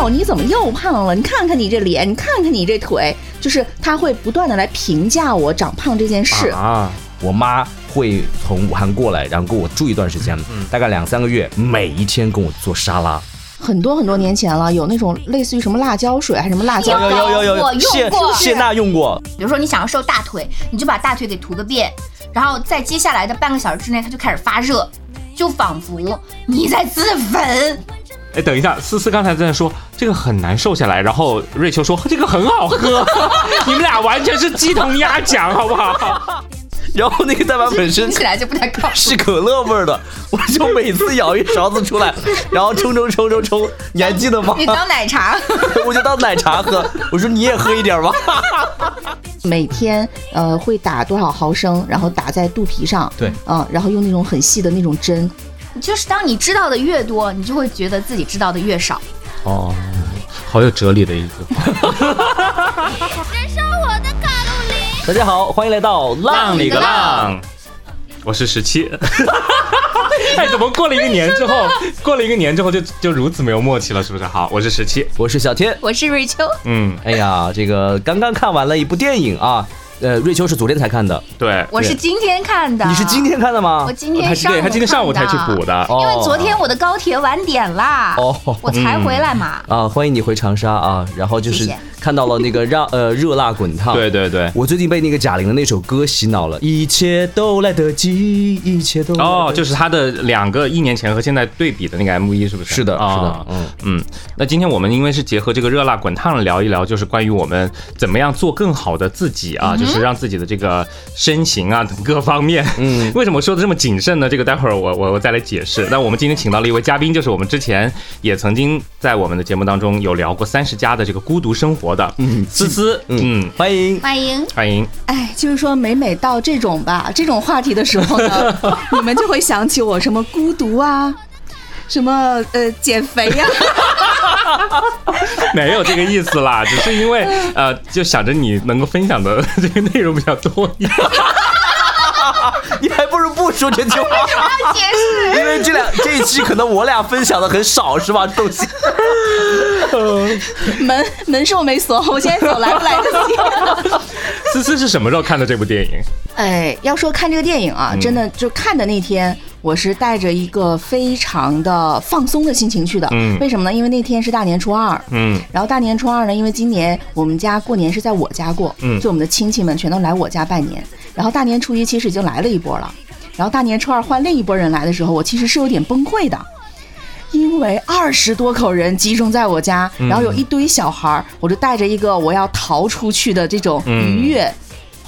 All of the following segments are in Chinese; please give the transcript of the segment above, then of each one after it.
哟，你怎么又胖了？你看看你这脸，你看看你这腿，就是他会不断的来评价我长胖这件事。啊，我妈会从武汉过来，然后跟我住一段时间，大概两三个月，每一天跟我做沙拉。很多很多年前了，有那种类似于什么辣椒水还是什么辣椒有有，有有我用谢过谢娜用过，比如说你想要瘦大腿，你就把大腿给涂个遍，然后在接下来的半个小时之内，它就开始发热，就仿佛你在自焚。哎，等一下，思思刚才在说这个很难瘦下来，然后瑞秋说这个很好喝，你们俩完全是鸡同鸭讲，好不好？然后那个蛋白本身听起来就不太靠谱。是可乐味儿的，我就每次舀一勺子出来，然后冲冲冲冲冲，你还记得吗？你当奶茶，我就当奶茶喝。我说你也喝一点吧。每天呃会打多少毫升，然后打在肚皮上，对嗯，然后用那种很细的那种针，就是当你知道的越多，你就会觉得自己知道的越少。哦，好有哲理的一句话。大家好，欢迎来到浪里个浪，我是十七。哎，怎么过了一个年之后，过了一个年之后就就如此没有默契了，是不是？好，我是十七。我是小天。我是瑞秋，嗯，哎呀，这个刚刚看完了一部电影啊，呃，瑞秋是昨天才看的，对，我是今天看的。你是今天看的吗？我？今天上午对他今天上午才去补的。哦因为昨天我的高铁晚点啦，哦。我才回来嘛。啊，欢迎你回长沙啊，然后就是看到了那个让呃热辣滚烫，对对对。我最近被那个贾玲的那首歌洗脑了，一切都来得及，一切都来得及。哦，就是他的两个一年前和现在对比的那个 MV 是不是？是的，啊是的，嗯，嗯，那今天我们因为是结合这个热辣滚烫聊一聊，就是关于我们怎么样做更好的自己啊，就是让自己的这个身形啊等各方面。嗯，为什么说的这么谨慎呢？这个待会儿我我我再来解释。那我们今天请到了一位嘉宾，就是我们之前也曾经在我们的节目当中有聊过三十加的这个孤独生活的嗯思思，嗯，欢迎。欢迎，欢迎。哎，就是说每每到这种吧这种话题的时候呢，你们就会想起我什么孤独啊，什么呃减肥呀、没有这个意思啦，只是因为呃，就想着你能够分享的 这个内容比较多一点。你还不如不说这句话，解释。因为这两这一期可能我俩分享的很少，是吧？这东西。门门是我没锁，我现在走来不来得及？思思是什么时候看的这部电影？哎，要说看这个电影啊，真的就看的那天，我是带着一个非常的放松的心情去的。嗯为什么呢？因为那天是大年初二。嗯然后大年初二呢，因为今年我们家过年是在我家过，嗯就我们的亲戚们全都来我家拜年。然后大年初一其实已经来了一波了，然后大年初二换另一波人来的时候，我其实是有点崩溃的。因为二十多口人集中在我家，然后有一堆小孩儿，我就带着一个我要逃出去的这种愉悦、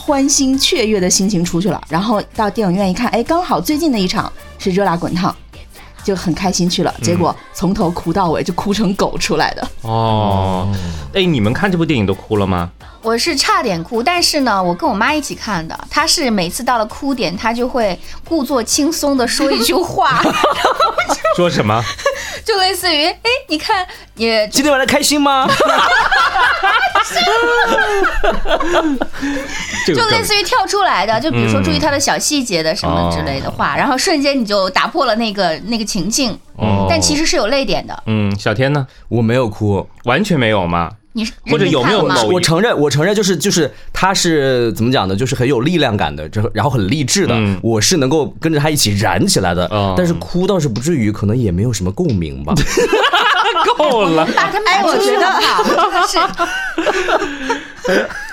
欢欣雀跃的心情出去了。然后到电影院一看，哎，刚好最近的一场是《热辣滚烫》，就很开心去了。结果从头哭到尾，就哭成狗出来的。哦，哎，你们看这部电影都哭了吗？我是差点哭，但是呢，我跟我妈一起看的。她是每次到了哭点，她就会故作轻松的说一句话，说什么？就类似于，哎，你看，你今天玩的开心吗？就类似于跳出来的，就比如说注意她的小细节的什么之类的话，然后瞬间你就打破了那个那个情境，嗯但其实是有泪点的。嗯，小天呢？我没有哭，完全没有吗？你是或者有没有某我承认，我承认，就是就是他是怎么讲呢？就是很有力量感的，这然后很励志的，嗯我是能够跟着他一起燃起来的。嗯但是哭倒是不至于，可能也没有什么共鸣吧。够了，哎我觉得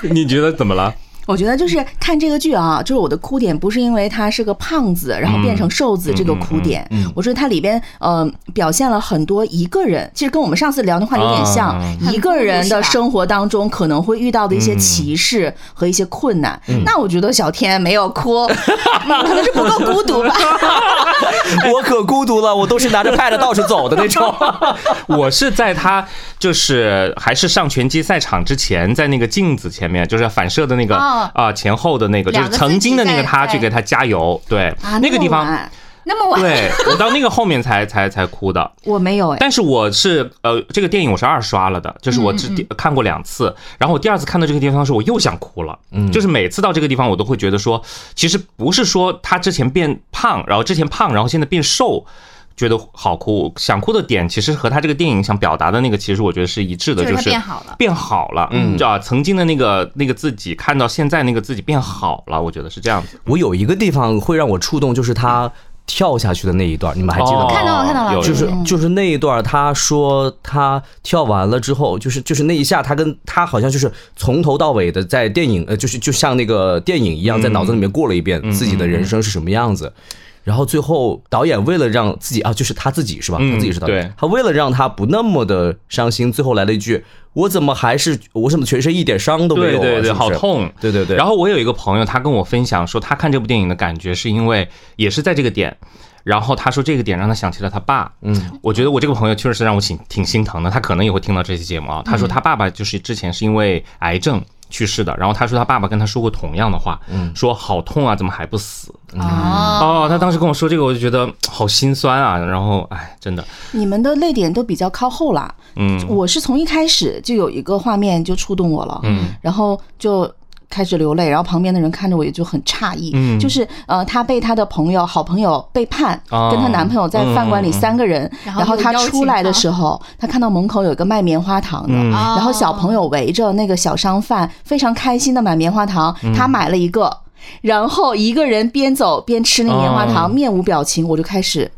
是 你觉得怎么了？我觉得就是看这个剧啊，就是我的哭点不是因为他是个胖子，然后变成瘦子这个哭点，我觉得它里边呃表现了很多一个人，其实跟我们上次聊的话有点像，啊一个人的生活当中可能会遇到的一些歧视和一些困难。那我觉得小天没有哭，嗯可能是不够孤独吧。我可孤独了，我都是拿着 pad 到处走的那种。我是在他就是还是上拳击赛场之前，在那个镜子前面，就是反射的那个啊、哦前后的那个，就是曾经的那个他去给他加油，对，啊，那个地方。那么晚，对我到那个后面才 才才哭的，我没有哎，但是我是呃这个电影我是二刷了的，就是我只嗯看过两次，然后我第二次看到这个地方的时候，我又想哭了，嗯，就是每次到这个地方我都会觉得说，其实不是说他之前变胖，然后之前胖，然后现在变瘦。觉得好哭，想哭的点其实和他这个电影想表达的那个，其实我觉得是一致的，就是变好了变好了，嗯，知道，曾经的那个那个自己看到现在那个自己变好了，我觉得是这样子。我有一个地方会让我触动，就是他跳下去的那一段，你们还记得吗？哦看到了看到了就是嗯就是那一段，他说他跳完了之后，就是就是那一下，他跟他好像就是从头到尾的在电影呃，就是就像那个电影一样，在脑子里面过了一遍自己的人生是什么样子。然后最后导演为了让自己啊，就是他自己是吧？嗯他自己是导演对，他为了让他不那么的伤心，最后来了一句：“我怎么还是我怎么全身一点伤都没有、啊？”对对对，是是。好痛。对对对。然后我有一个朋友，他跟我分享说，他看这部电影的感觉是因为也是在这个点，然后他说这个点让他想起了他爸。嗯，我觉得我这个朋友确实是让我挺挺心疼的，他可能也会听到这期节目啊。他说他爸爸就是之前是因为癌症。去世的，然后他说他爸爸跟他说过同样的话，嗯，说好痛啊，怎么还不死？哦，哦，他当时跟我说这个，我就觉得好心酸啊。然后，哎，真的，你们的泪点都比较靠后啦。嗯我是从一开始就有一个画面就触动我了，嗯，然后就开始流泪，然后旁边的人看着我也就很诧异，嗯。就是呃，她被她的朋友、好朋友背叛，哦跟她男朋友在饭馆里三个人，然后然后她出来的时候，她看到门口有一个卖棉花糖的，嗯。然后小朋友围着那个小商贩，非常开心的买棉花糖，嗯。她买了一个，然后一个人边走边吃那个棉花糖，哦。面无表情，我就开始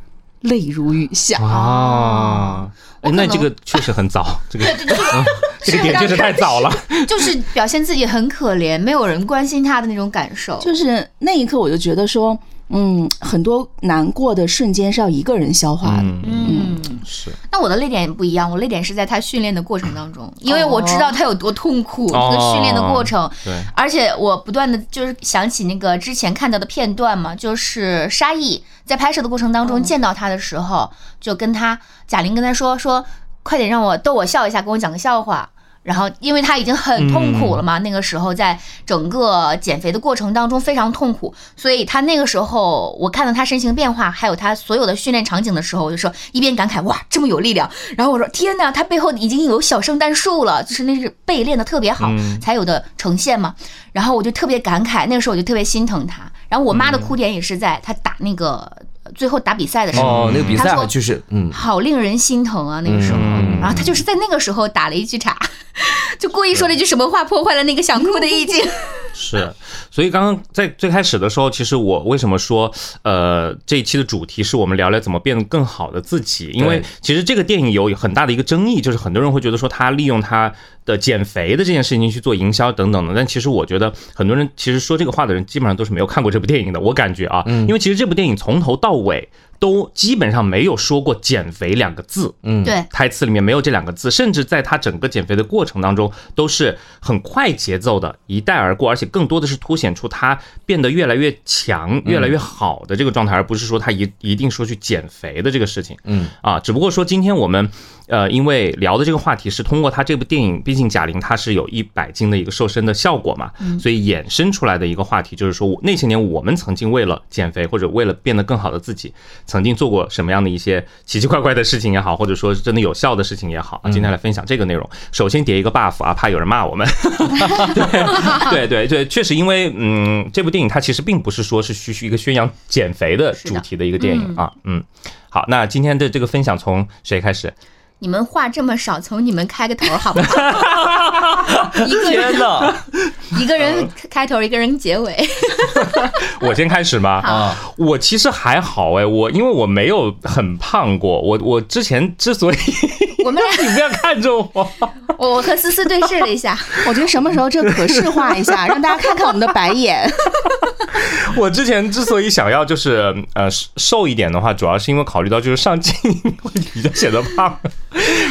泪如雨下。啊，哎，那这个确实很早，这个嗯 这个点确实太早了。就是表现自己很可怜，没有人关心他的那种感受。就是那一刻，我就觉得说，嗯，很多难过的瞬间是要一个人消化的。嗯，嗯，是那我的泪点不一样，我泪点是在他训练的过程当中，因为我知道他有多痛苦，这个训练的过程。对，而且我不断的就是想起那个之前看到的片段嘛，就是沙溢在拍摄的过程当中见到他的时候，就跟他贾玲跟他说说，快点让我逗我笑一下，跟我讲个笑话。然后，因为他已经很痛苦了嘛，那个时候在整个减肥的过程当中非常痛苦，所以他那个时候我看到他身形变化，还有他所有的训练场景的时候，我就说一边感慨哇这么有力量，然后我说天呐，他背后已经有小圣诞树了，就是那是背练的特别好嗯才有的呈现嘛。然后我就特别感慨，那个时候我就特别心疼他。然后我妈的哭点也是在他打那个呃最后打比赛的时候，哦，那个比赛他说就是嗯，好令人心疼啊！那个时候，嗯然后他就是在那个时候打了一句岔，就故意说了一句什么话，破坏了那个想哭的意境。是，所以刚刚在最开始的时候，其实我为什么说，呃，这一期的主题是我们聊聊怎么变得更好的自己？因为其实这个电影有很大的一个争议，就是很多人会觉得说他利用他的减肥的这件事情去做营销等等的，但其实我觉得很多人其实说这个话的人基本上都是没有看过这部电影的，我感觉啊，因为其实这部电影从头到尾都基本上没有说过减肥两个字，嗯。对，台词里面没有这两个字，甚至在他整个减肥的过程当中都是很快节奏的，一带而过，而且更多的是凸显出他变得越来越强、越来越好的这个状态，而不是说他一一定说去减肥的这个事情。嗯。啊，只不过说今天我们呃，因为聊的这个话题是通过他这部电影，毕竟贾玲她是有一百斤的一个瘦身的效果嘛，所以衍生出来的一个话题就是说，那些年我们曾经为了减肥或者为了变得更好的自己，曾经做过什么样的一些奇奇怪怪的事情也好，或者说是真的有效的事情也好啊，今天来分享这个内容。首先叠一个 buff 啊，怕有人骂我们。对对对对，确实，因为嗯，这部电影它其实并不是说是虚虚一个宣扬减肥的主题的一个电影啊，嗯。好，那今天的这个分享从谁开始？你们话这么少，从你们开个头好不好？一个天人哪 一个人开头，一个人结尾。我先开始吗？啊！我其实还好哎，我因为我没有很胖过，我我之前之所以 我们俩，你不要看着我，我我和思思对视了一下，我觉得什么时候这可视化一下，让大家看看我们的白眼。我之前之所以想要就是呃瘦一点的话，主要是因为考虑到就是上镜会比较显得胖。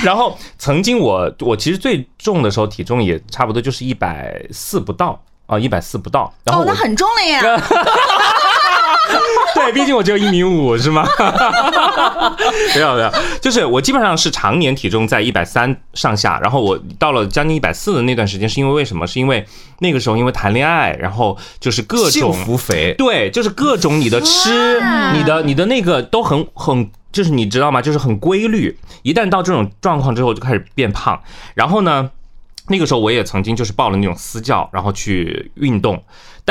然后曾经我我其实最重的时候体重也差不多就是一百四不到啊，一百四不到。然后哦，那很重了呀。对，毕竟我只有一米五，是吗？没有没有，就是我基本上是常年体重在一百三上下，然后我到了将近一百四的那段时间，是因为为什么？是因为那个时候因为谈恋爱，然后就是各幸种福肥，对，就是各种你的吃，你的你的那个都很很，就是你知道吗？就是很规律。一旦到这种状况之后，就开始变胖。然后呢，那个时候我也曾经就是报了那种私教，然后去运动。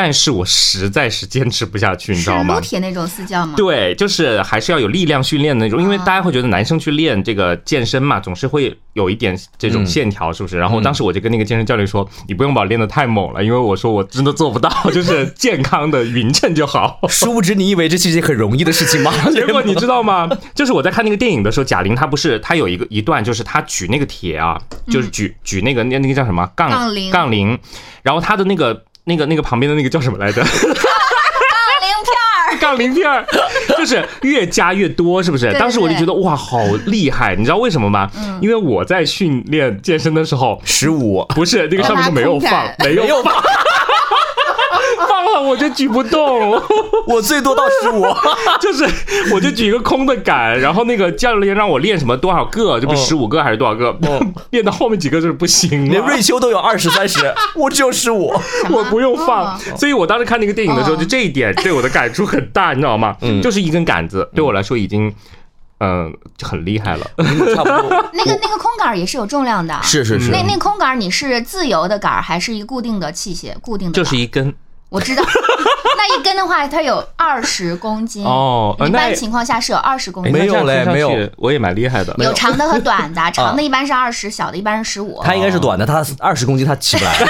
但是我实在是坚持不下去，你知道吗撸？铁那种私教吗？对，就是还是要有力量训练的那种，因为大家会觉得男生去练这个健身嘛，总是会有一点这种线条，是不是？然后当时我就跟那个健身教练说，你不用把我练得太猛了，因为我说我真的做不到，就是健康的匀称就好。殊不知你以为这是一件很容易的事情吗？结果你知道吗？就是我在看那个电影的时候，贾玲她不是她有一个一段，就是她举那个铁啊，就是举举那个那那个叫什么杠杠铃杠铃，然后她的那个那个那个旁边的那个叫什么来着？杠铃片儿，就是越加越多，是不是？对当时我就觉得哇，好厉害！你知道为什么吗？因为我在训练健身的时候，十五，不是那个上面就没有放没有放，放了我就举不动。我最多到十五。就是我就举一个空的杆，然后那个教练让我练什么多少个，就不哦十五个还是多少个，练到后面几个就是不行了。连瑞秋都有二十三十，我只有十五。我不用放哦，所以我当时看那个电影的时候，就这一点对我的感触很大，你知道吗？就是一根杆子对我来说已经，嗯，就很厉害了。差不多。那个那个空杆儿也是有重量的，是是是那那空杆儿你是自由的杆儿还是一个固定的器械？固定的就是一根我知道，那一根的话，它有二十公斤一哦一般情况下是有二十公斤，没有嘞没有我也蛮厉害的。有长的和短的，长的一般是二十，小的一般是十五。它应该是短的，它二十公斤它起不来。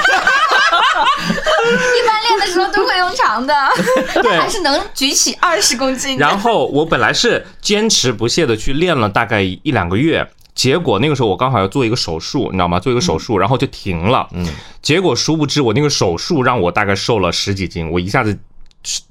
一般练的时候都会用长的，对但还是能举起二十公斤。然后我本来是坚持不懈的去练了大概一两个月，结果那个时候我刚好要做一个手术，你知道吗？做一个手术，然后就停了。嗯，结果殊不知我那个手术让我大概瘦了十几斤，我一下子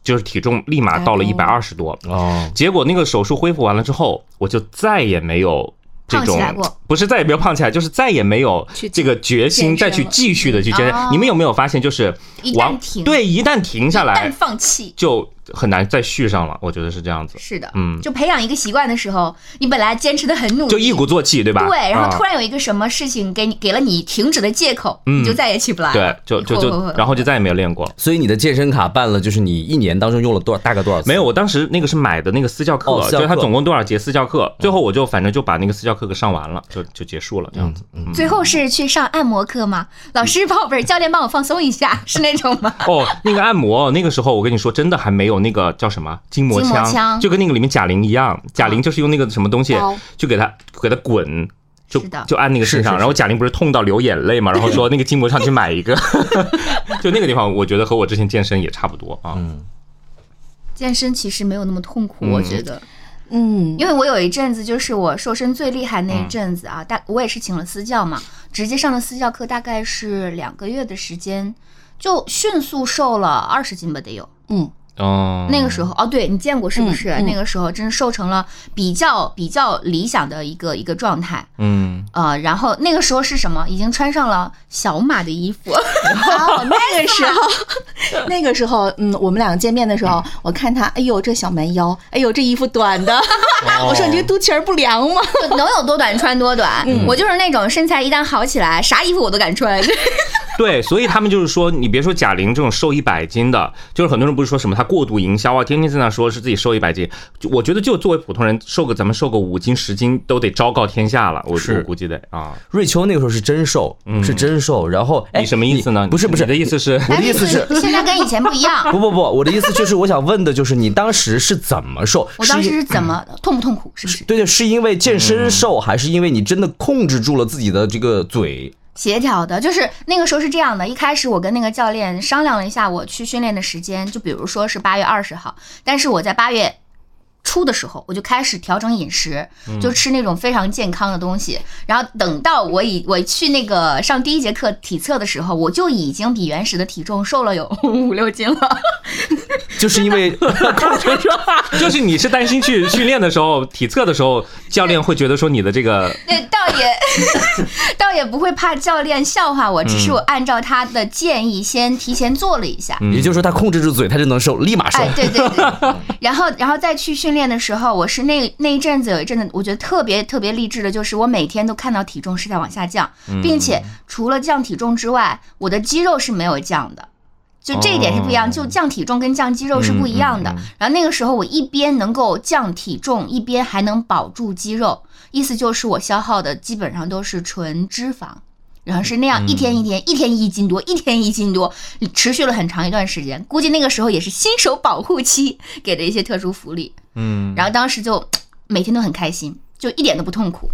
就是体重立马到了一百二十多。哦，结果那个手术恢复完了之后，我就再也没有。这种不是再也没有胖起来，就是再也没有这个决心再去继续的去健身哦。你们有没有发现，就是一旦往停对一旦停下一旦来，放弃。就很难再续上了。我觉得是这样子。是的，嗯就培养一个习惯的时候，你本来坚持的很努力，就一鼓作气，对吧？对，然后啊突然有一个什么事情给你给了你停止的借口，嗯你就再也起不来了。对，就就就然后就再也没有练过了。所以你的健身卡办了，就是你一年当中用了多少，大概多少次？没有，我当时那个是买的那个私教课，哦教课就是他总共多少节私教课，最后我就反正就把那个私教课给上完了，就就结束了这样子。嗯最后是去上按摩课吗？老师帮我不是教练帮我放松一下，是那种吗？哦，那个按摩，那个时候我跟你说，真的还没有那个叫什么筋膜枪，就跟那个里面贾玲一样，贾玲就是用那个什么东西，就给他给他滚。就就按那个身上，是是然后贾玲不是痛到流眼泪嘛，然后说那个筋膜枪去买一个，就那个地方，我觉得和我之前健身也差不多啊。健身其实没有那么痛苦，我觉得，嗯，因为我有一阵子就是我瘦身最厉害那一阵子啊，大我也是请了私教嘛，直接上的私教课大概是两个月的时间，就迅速瘦了二十斤吧，得有。嗯，哦，那个时候哦，对你见过是不是？嗯嗯那个时候真是瘦成了比较比较理想的一个一个状态。嗯，呃，然后那个时候是什么？已经穿上了小码的衣服，哦，那个时候，那个时候，嗯，我们两个见面的时候，我看他，哎呦，这小蛮腰，哎呦，这衣服短的，我说你这肚脐儿不凉吗？能有多短穿多短。我就是那种身材一旦好起来，啥衣服我都敢穿。对，所以他们就是说，你别说贾玲这种瘦一百斤的，就是很多人不是说什么她过度营销啊，天天在那说是自己瘦一百斤，就我觉得就作为普通人，瘦个咱们瘦个五斤十斤都得昭告天下了，我是我估计得啊。瑞秋那个时候是真瘦，是真瘦。然后，哎，你什么意思呢？不是不是你的意思是，我的意思是，现在跟以前不一样。不不不，我的意思就是，我想问的就是，你当时是怎么瘦？我当时是是怎么痛不痛苦？是不是对对，是因为健身瘦，还是因为你真的控制住了自己的这个嘴？协调的？就是那个时候是这样的，一开始我跟那个教练商量了一下，我去训练的时间，就比如说是八月二十号，但是我在八月。初的时候，我就开始调整饮食，就吃那种非常健康的东西。然后等到我以我去那个上第一节课体测的时候，我就已经比原始的体重瘦了有五六斤了。就是因为。就是你是担心去训练的时候，体测的时候，教练会觉得说你的这个 那倒也倒也不会怕教练笑话我，只是我按照他的建议先提前做了一下。也就是说，他控制住嘴，他就能瘦，立马瘦哎，。对对对，然后然后再去训练的时候，我是那那一阵子有一阵子，我觉得特别特别励志的，就是我每天都看到体重是在往下降，并且除了降体重之外，我的肌肉是没有降的。就这一点是不一样，就降体重跟降肌肉是不一样的。然后那个时候我一边能够降体重，一边还能保住肌肉，意思就是我消耗的基本上都是纯脂肪。然后是那样一天一天，一天一斤多，一天一斤多，持续了很长一段时间。估计那个时候也是新手保护期，给的一些特殊福利。嗯，然后当时就每天都很开心，就一点都不痛苦。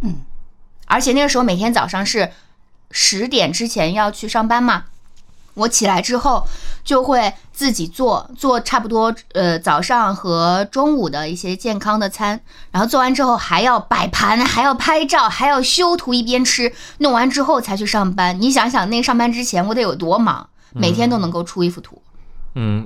嗯，而且那个时候每天早上是十点之前要去上班嘛，我起来之后就会自己做做差不多呃早上和中午的一些健康的餐，然后做完之后还要摆盘，还要拍照，还要修图，一边吃，弄完之后才去上班。你想想，那上班之前我得有多忙，每天都能够出一幅图。嗯，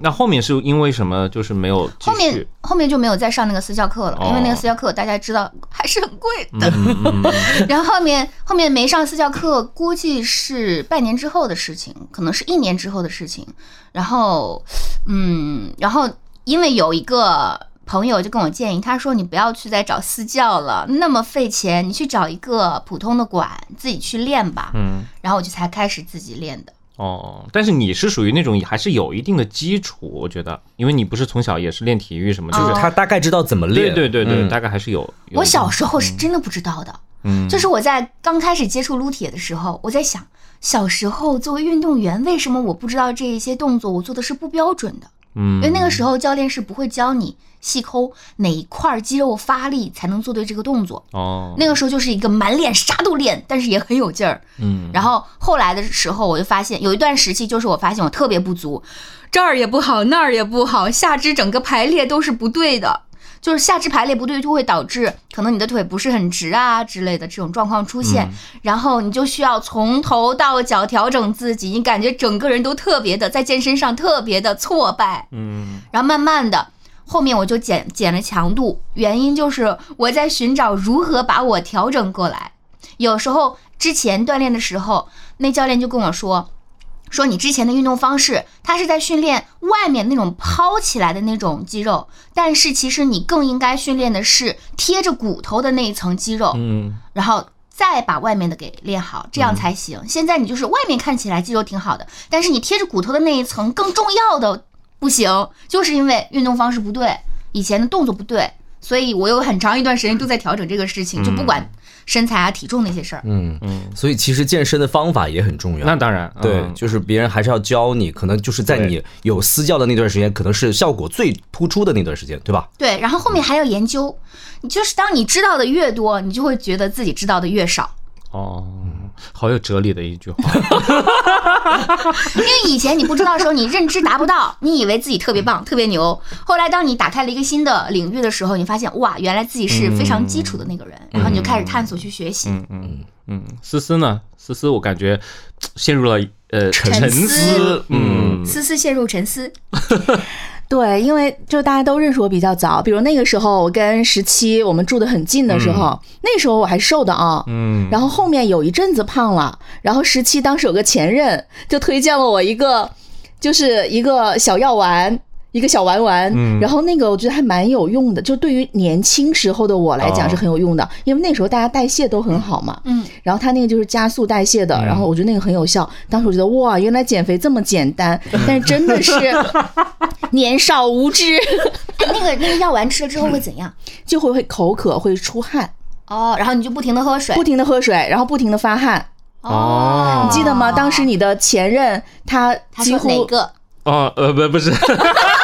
那后面是因为什么？就是没有后面。后面就没有再上那个私教课了，因为那个哦私教课大家知道还是很贵的。嗯嗯嗯 然后后面后面没上私教课，估计是半年之后的事情，可能是一年之后的事情。然后，嗯，然后因为有一个朋友就跟我建议，他说你不要去再找私教了，那么费钱，你去找一个普通的馆自己去练吧。嗯，然后我就才开始自己练的。哦，但是你是属于那种还是有一定的基础，我觉得，因为你不是从小也是练体育什么就是他大概知道怎么对练。对对对，嗯大概还是有。有我小时候是真的不知道的。嗯，就是我在刚开始接触撸铁的时候，我在想，小时候作为运动员，为什么我不知道这一些动作我做的是不标准的？嗯，因为那个时候教练是不会教你细抠哪一块肌肉发力才能做对这个动作。哦，那个时候就是一个满脸啥都练，但是也很有劲儿。嗯，然后后来的时候，我就发现有一段时期，就是我发现我特别不足，这儿也不好，那儿也不好，下肢整个排列都是不对的。就是下肢排列不对，就会导致可能你的腿不是很直啊之类的这种状况出现，然后你就需要从头到脚调整自己，你感觉整个人都特别的在健身上特别的挫败，嗯然后慢慢的，后面我就减减了强度，原因就是我在寻找如何把我调整过来。有时候之前锻炼的时候，那教练就跟我说，说你之前的运动方式，他是在训练外面那种抛起来的那种肌肉，但是其实你更应该训练的是贴着骨头的那一层肌肉，嗯然后再把外面的给练好，这样才行。现在你就是外面看起来肌肉挺好的，但是你贴着骨头的那一层更重要的不行，就是因为运动方式不对，以前的动作不对，所以我有很长一段时间都在调整这个事情，就不管身材啊、体重那些事儿。嗯嗯，所以其实健身的方法也很重要。那当然，对，嗯就是别人还是要教你，可能就是在你有私教的那段时间，可能是效果最突出的那段时间，对吧？对，然后后面还要研究，你就是当你知道的越多，你就会觉得自己知道的越少。哦，好有哲理的一句话。因为以前你不知道的时候，你认知达不到，你以为自己特别棒、特别牛。后来当你打开了一个新的领域的时候，你发现哇，原来自己是非常基础的那个人，然后你就开始探索去学习。嗯嗯嗯，思思呢？思思，我感觉陷入了呃沉思思。嗯思思陷入沉思，对，因为就大家都认识我比较早，比如那个时候我跟十七我们住的很近的时候，那时候我还瘦的啊，嗯，然后后面有一阵子胖了，然后十七当时有个前任就推荐了我一个，就是一个小药丸。一个小丸丸，嗯然后那个我觉得还蛮有用的，就对于年轻时候的我来讲哦是很有用的，因为那时候大家代谢都很好嘛，嗯，然后它那个就是加速代谢的，然后我觉得那个很有效。当时我觉得哇，原来减肥这么简单，但是真的是 年少无知，哎，那个那个药丸吃了之后会怎样？就会会口渴，会出汗，哦，然后你就不停的喝水不。停的喝水，然后不停的发汗。哦你记得吗？当时你的前任他几乎哪个？哦呃不不是，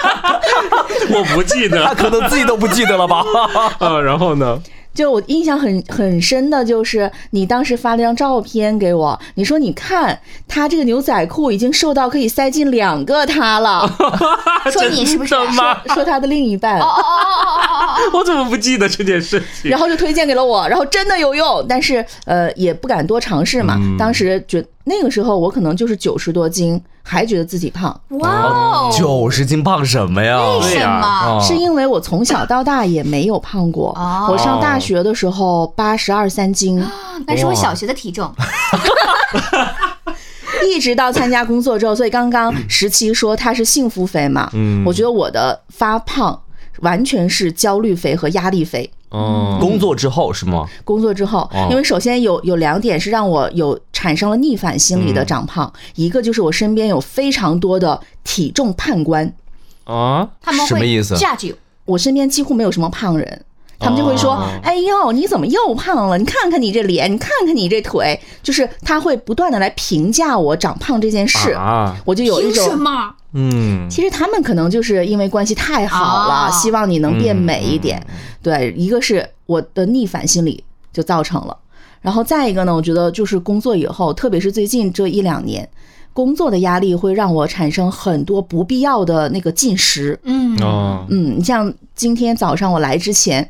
我不记得他。可能自己都不记得了吧？啊，然后呢？就我印象很很深的就是你当时发了张照片给我，你说你看他这个牛仔裤已经瘦到可以塞进两个他了，说你是不是？说？说他的另一半，哦哦哦哦我怎么不记得这件事情？然后就推荐给了我，然后真的有用，但是呃也不敢多尝试嘛。嗯当时觉那个时候我可能就是九十多斤，还觉得自己胖，哇哦，九十斤胖什么呀？为什么？哦是因为我从小到大也没有胖过。哦我上大学的时候八十二三斤，那是我小学的体重。一直到参加工作之后，所以刚刚十七说他是幸福肥嘛，嗯我觉得我的发胖完全是焦虑肥和压力肥。哦，工作之后是吗？工作之后哦，因为首先有有两点是让我有产生了逆反心理的长胖，一个就是我身边有非常多的体重判官，啊，他们会什么意思 judge you。我身边几乎没有什么胖人。他们就会说哦：“哎呦，你怎么又胖了？你看看你这脸，你看看你这腿。”就是他会不断的来评价我长胖这件事，啊，我就有一凭什种。么？嗯，其实他们可能就是因为关系太好了，哦希望你能变美一点。嗯对，一个是我的逆反心理就造成了，然后再一个呢，我觉得就是工作以后，特别是最近这一两年，工作的压力会让我产生很多不必要的那个进食。嗯，哦，嗯，你像今天早上我来之前。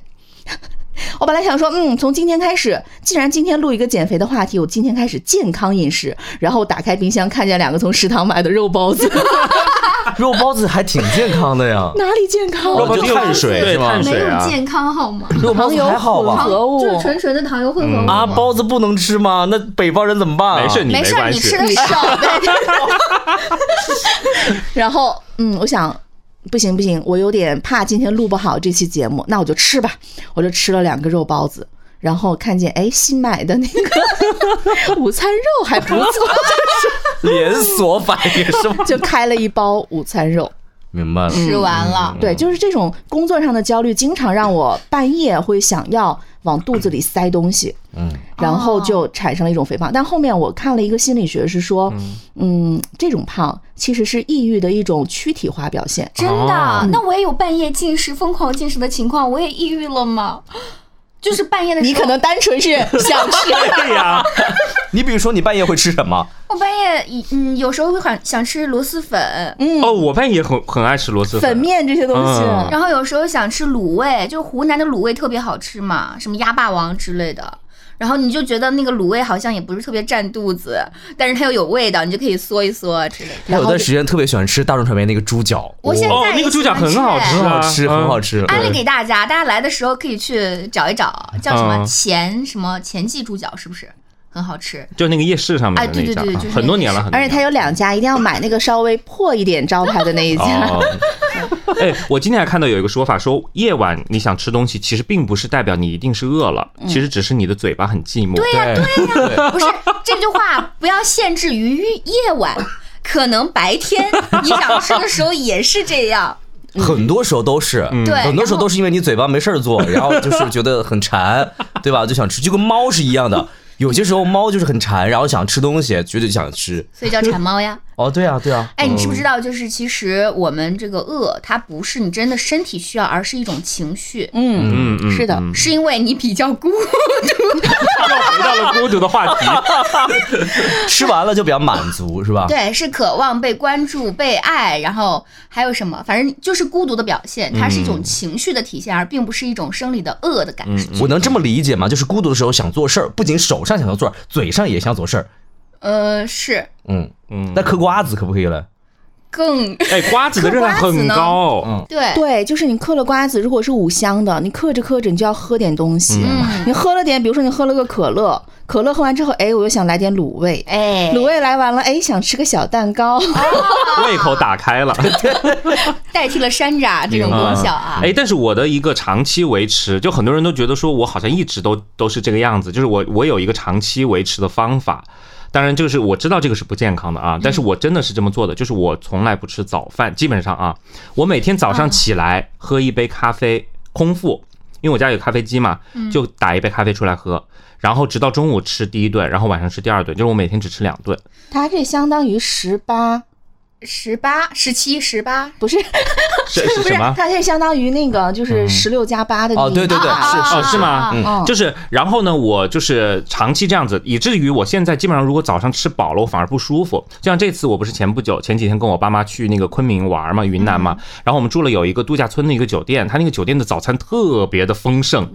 我本来想说，嗯，从今天开始，既然今天录一个减肥的话题，我今天开始健康饮食。然后打开冰箱，看见两个从食堂买的肉包子，肉包子还挺健康的呀，哪里健康？肉包子就碳水对是吗没有健康好吗？肉包子糖油还好吧？混合物就是纯纯的糖油混合物啊，包子不能吃吗？那北方人怎么办啊？没事，你没事你吃。的少呗。然后，嗯，我想，不行不行，我有点怕今天录不好这期节目，那我就吃吧，我就吃了两个肉包子。然后看见哎新买的那个 午餐肉还不错，连锁反应是吗？就开了一包午餐肉。明白了。吃完了，对，就是这种工作上的焦虑，经常让我半夜会想要往肚子里塞东西，嗯，然后就产生了一种肥胖。但后面我看了一个心理学，是说，嗯，这种胖其实是抑郁的一种躯体化表现。真哦的。那我也有半夜进食、疯狂进食的情况，我也抑郁了吗？就是半夜的时候，你可能单纯是想吃，对呀，你比如说，你半夜会吃什么？我半夜嗯有时候会很想吃螺蛳粉，嗯，哦，我半夜很很爱吃螺蛳粉面这些东西。嗯然后有时候想吃卤味，就湖南的卤味特别好吃嘛，什么鸭霸王之类的。然后你就觉得那个卤味好像也不是特别占肚子，但是它又有味道，你就可以嗦一嗦之类的。我有段时间特别喜欢吃大众传媒那个猪脚，我现在哦，那个猪脚很好吃很啊，好吃，很好吃。安利给大家，大家来的时候可以去找一找，叫什么嗯前什么前记猪脚，是不是很好吃？就那个夜市上面哎的那一家啊对对对就是很多年了，而且它有两家，一定要买那个稍微破一点招牌的那一家。哦，哎，我今天还看到有一个说法，说夜晚你想吃东西，其实并不是代表你一定是饿了，其实只是你的嘴巴很寂寞。对呀、对对呀、不是 这句话不要限制于夜晚，可能白天你想吃的时候也是这样。很多时候都是，对很多时候都是因为你嘴巴没事儿做，然后就是觉得很馋，对吧？就想吃，就跟猫是一样的。有些时候猫就是很馋，然后想吃东西，绝对想吃。所以叫馋猫呀。哦，对啊，对啊，哎，你知不知道？就是其实我们这个饿，它不是你真的身体需要，而是一种情绪，嗯嗯嗯，是的嗯是因为你比较孤又 回到了孤独的话题。吃完了就比较满足，是吧？对，是渴望被关注、被爱，然后还有什么？反正就是孤独的表现，它是一种情绪的体现，而并不是一种生理的饿的感受。我能这么理解吗？就是孤独的时候想做事儿，不仅手上想要做事儿，嘴上也想做事儿。呃，是嗯，嗯，那嗑瓜子可不可以了？更哎，瓜子的热量很高。嗯对对，就是你嗑了瓜子，如果是五香的，你嗑着嗑着你就要喝点东西。嗯你喝了点，比如说你喝了个可乐，可乐喝完之后，哎，我又想来点卤味，哎，卤味来完了，哎，想吃个小蛋糕。胃口打开了，代替了山楂这种功效啊。哎，但是我的一个长期维持，就很多人都觉得说我好像一直都都是这个样子，就是我我有一个长期维持的方法。当然，就是我知道这个是不健康的啊，但是我真的是这么做的，就是我从来不吃早饭，基本上啊，我每天早上起来喝一杯咖啡，空腹，因为我家有咖啡机嘛，就打一杯咖啡出来喝，然后直到中午吃第一顿，然后晚上吃第二顿，就是我每天只吃两顿。它这相当于十八，十八、十七、十八，不是是是不是什么，？它这相当于那个就是十六加八的那哦对对对啊是哦，是是吗？嗯嗯就是，然后呢，我就是长期这样子，以至于我现在基本上如果早上吃饱了，我反而不舒服。就像这次，我不是前不久前几天跟我爸妈去那个昆明玩嘛，云南嘛，然后我们住了有一个度假村的一个酒店，它那个酒店的早餐特别的丰盛。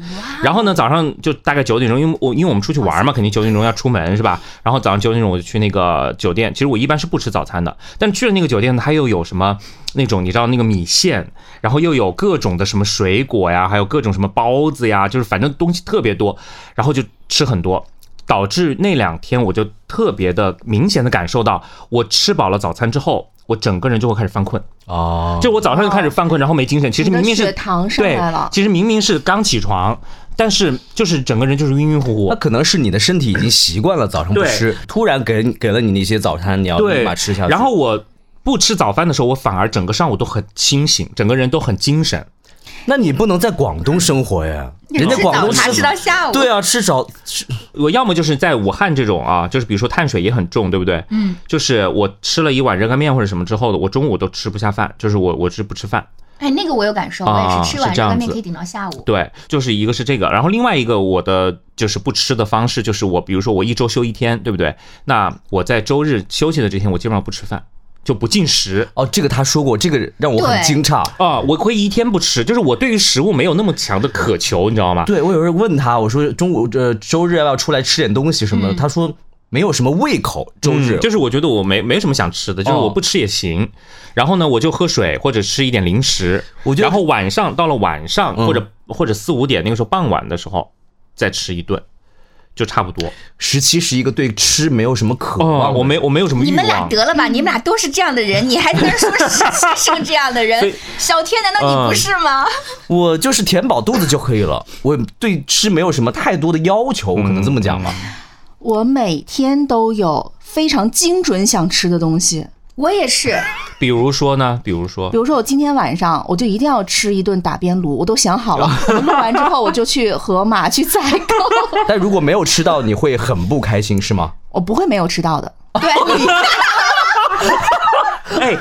然后呢，早上就大概九点钟，因为我因为我们出去玩嘛，肯定九点钟要出门是吧？然后早上九点钟我就去那个酒店，其实我一般是不吃早餐的，但去了那个酒店，它又有什么那种你知道那个米线，然后又有各种的什么水果呀，还有各种什么包子呀，就是反正东西特别多，然后就吃很多。导致那两天我就特别的明显的感受到，我吃饱了早餐之后，我整个人就会开始犯困。哦，就我早上就开始犯困，然后没精神。其实明明是血糖上对来了，其实明明是刚起床，但是就是整个人就是晕晕乎乎那。可能是你的身体已经习惯了早上不吃，突然给给了你那些早餐，你要立对马吃下，去。然后我不吃早饭的时候，我反而整个上午都很清醒，整个人都很精神。那你不能在广东生活呀？人家广东早茶吃到下午，对啊，吃早吃我要么就是在武汉这种啊，就是比如说碳水也很重，对不对？嗯，就是我吃了一碗热干面或者什么之后的，我中午都吃不下饭，就是我我是不吃饭。哎，那个我有感受，我啊也是吃完热干面可以顶到下午。对，就是一个是这个，然后另外一个我的就是不吃的方式，就是我比如说我一周休一天，对不对？那我在周日休息的这天，我基本上不吃饭，就不进食。哦，这个他说过，这个让我很惊诧。啊，我会一天不吃，就是我对于食物没有那么强的渴求，你知道吗？对我有时候问他，我说中午呃周日要不要出来吃点东西什么的，他说没有什么胃口，周日、嗯就是我觉得我没没什么想吃的，就是哦我不吃也行。然后呢，我就喝水或者吃一点零食。我觉得然后晚上到了晚上嗯或者或者四五点那个时候傍晚的时候再吃一顿，就差不多。十七是一个对吃没有什么渴望哦，我没我没有什么欲你们俩。得了吧，你们俩都是这样的人，你还在那说实习生这样的人，小天难道你不是吗？我就是填饱肚子就可以了，我对吃没有什么太多的要求，我可能这么讲吧。我每天都有非常精准想吃的东西，我也是，比如说呢？比如说比，如说我今天晚上我就一定要吃一顿打边炉，我都想好了。我录完之后我就去盒马去采购，但如果没有吃到，你会很不开心是吗？我不会没有吃到的。对，哎，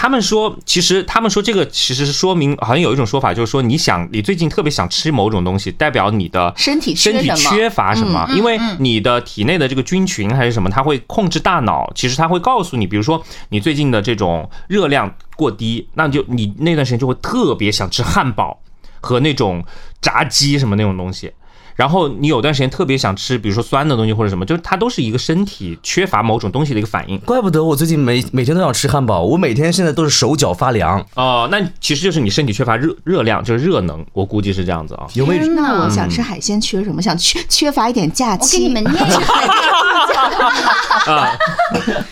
他们说，其实他们说这个其实是说明，好像有一种说法，就是说你想你最近特别想吃某种东西，代表你的身体缺身体缺乏什么，嗯因为你的体内的这个菌群还是什么，它会控制大脑，其实它会告诉你，比如说你最近的这种热量过低，那就你那段时间就会特别想吃汉堡和那种炸鸡什么那种东西。然后你有段时间特别想吃，比如说酸的东西或者什么，就是它都是一个身体缺乏某种东西的一个反应。怪不得我最近每每天都想吃汉堡，我每天现在都是手脚发凉。哦，那其实就是你身体缺乏热热量，就是热能，我估计是这样子啊。有没有天哪那我想吃海鲜，缺什么？想缺缺乏一点假我期。给你们念一下。啊，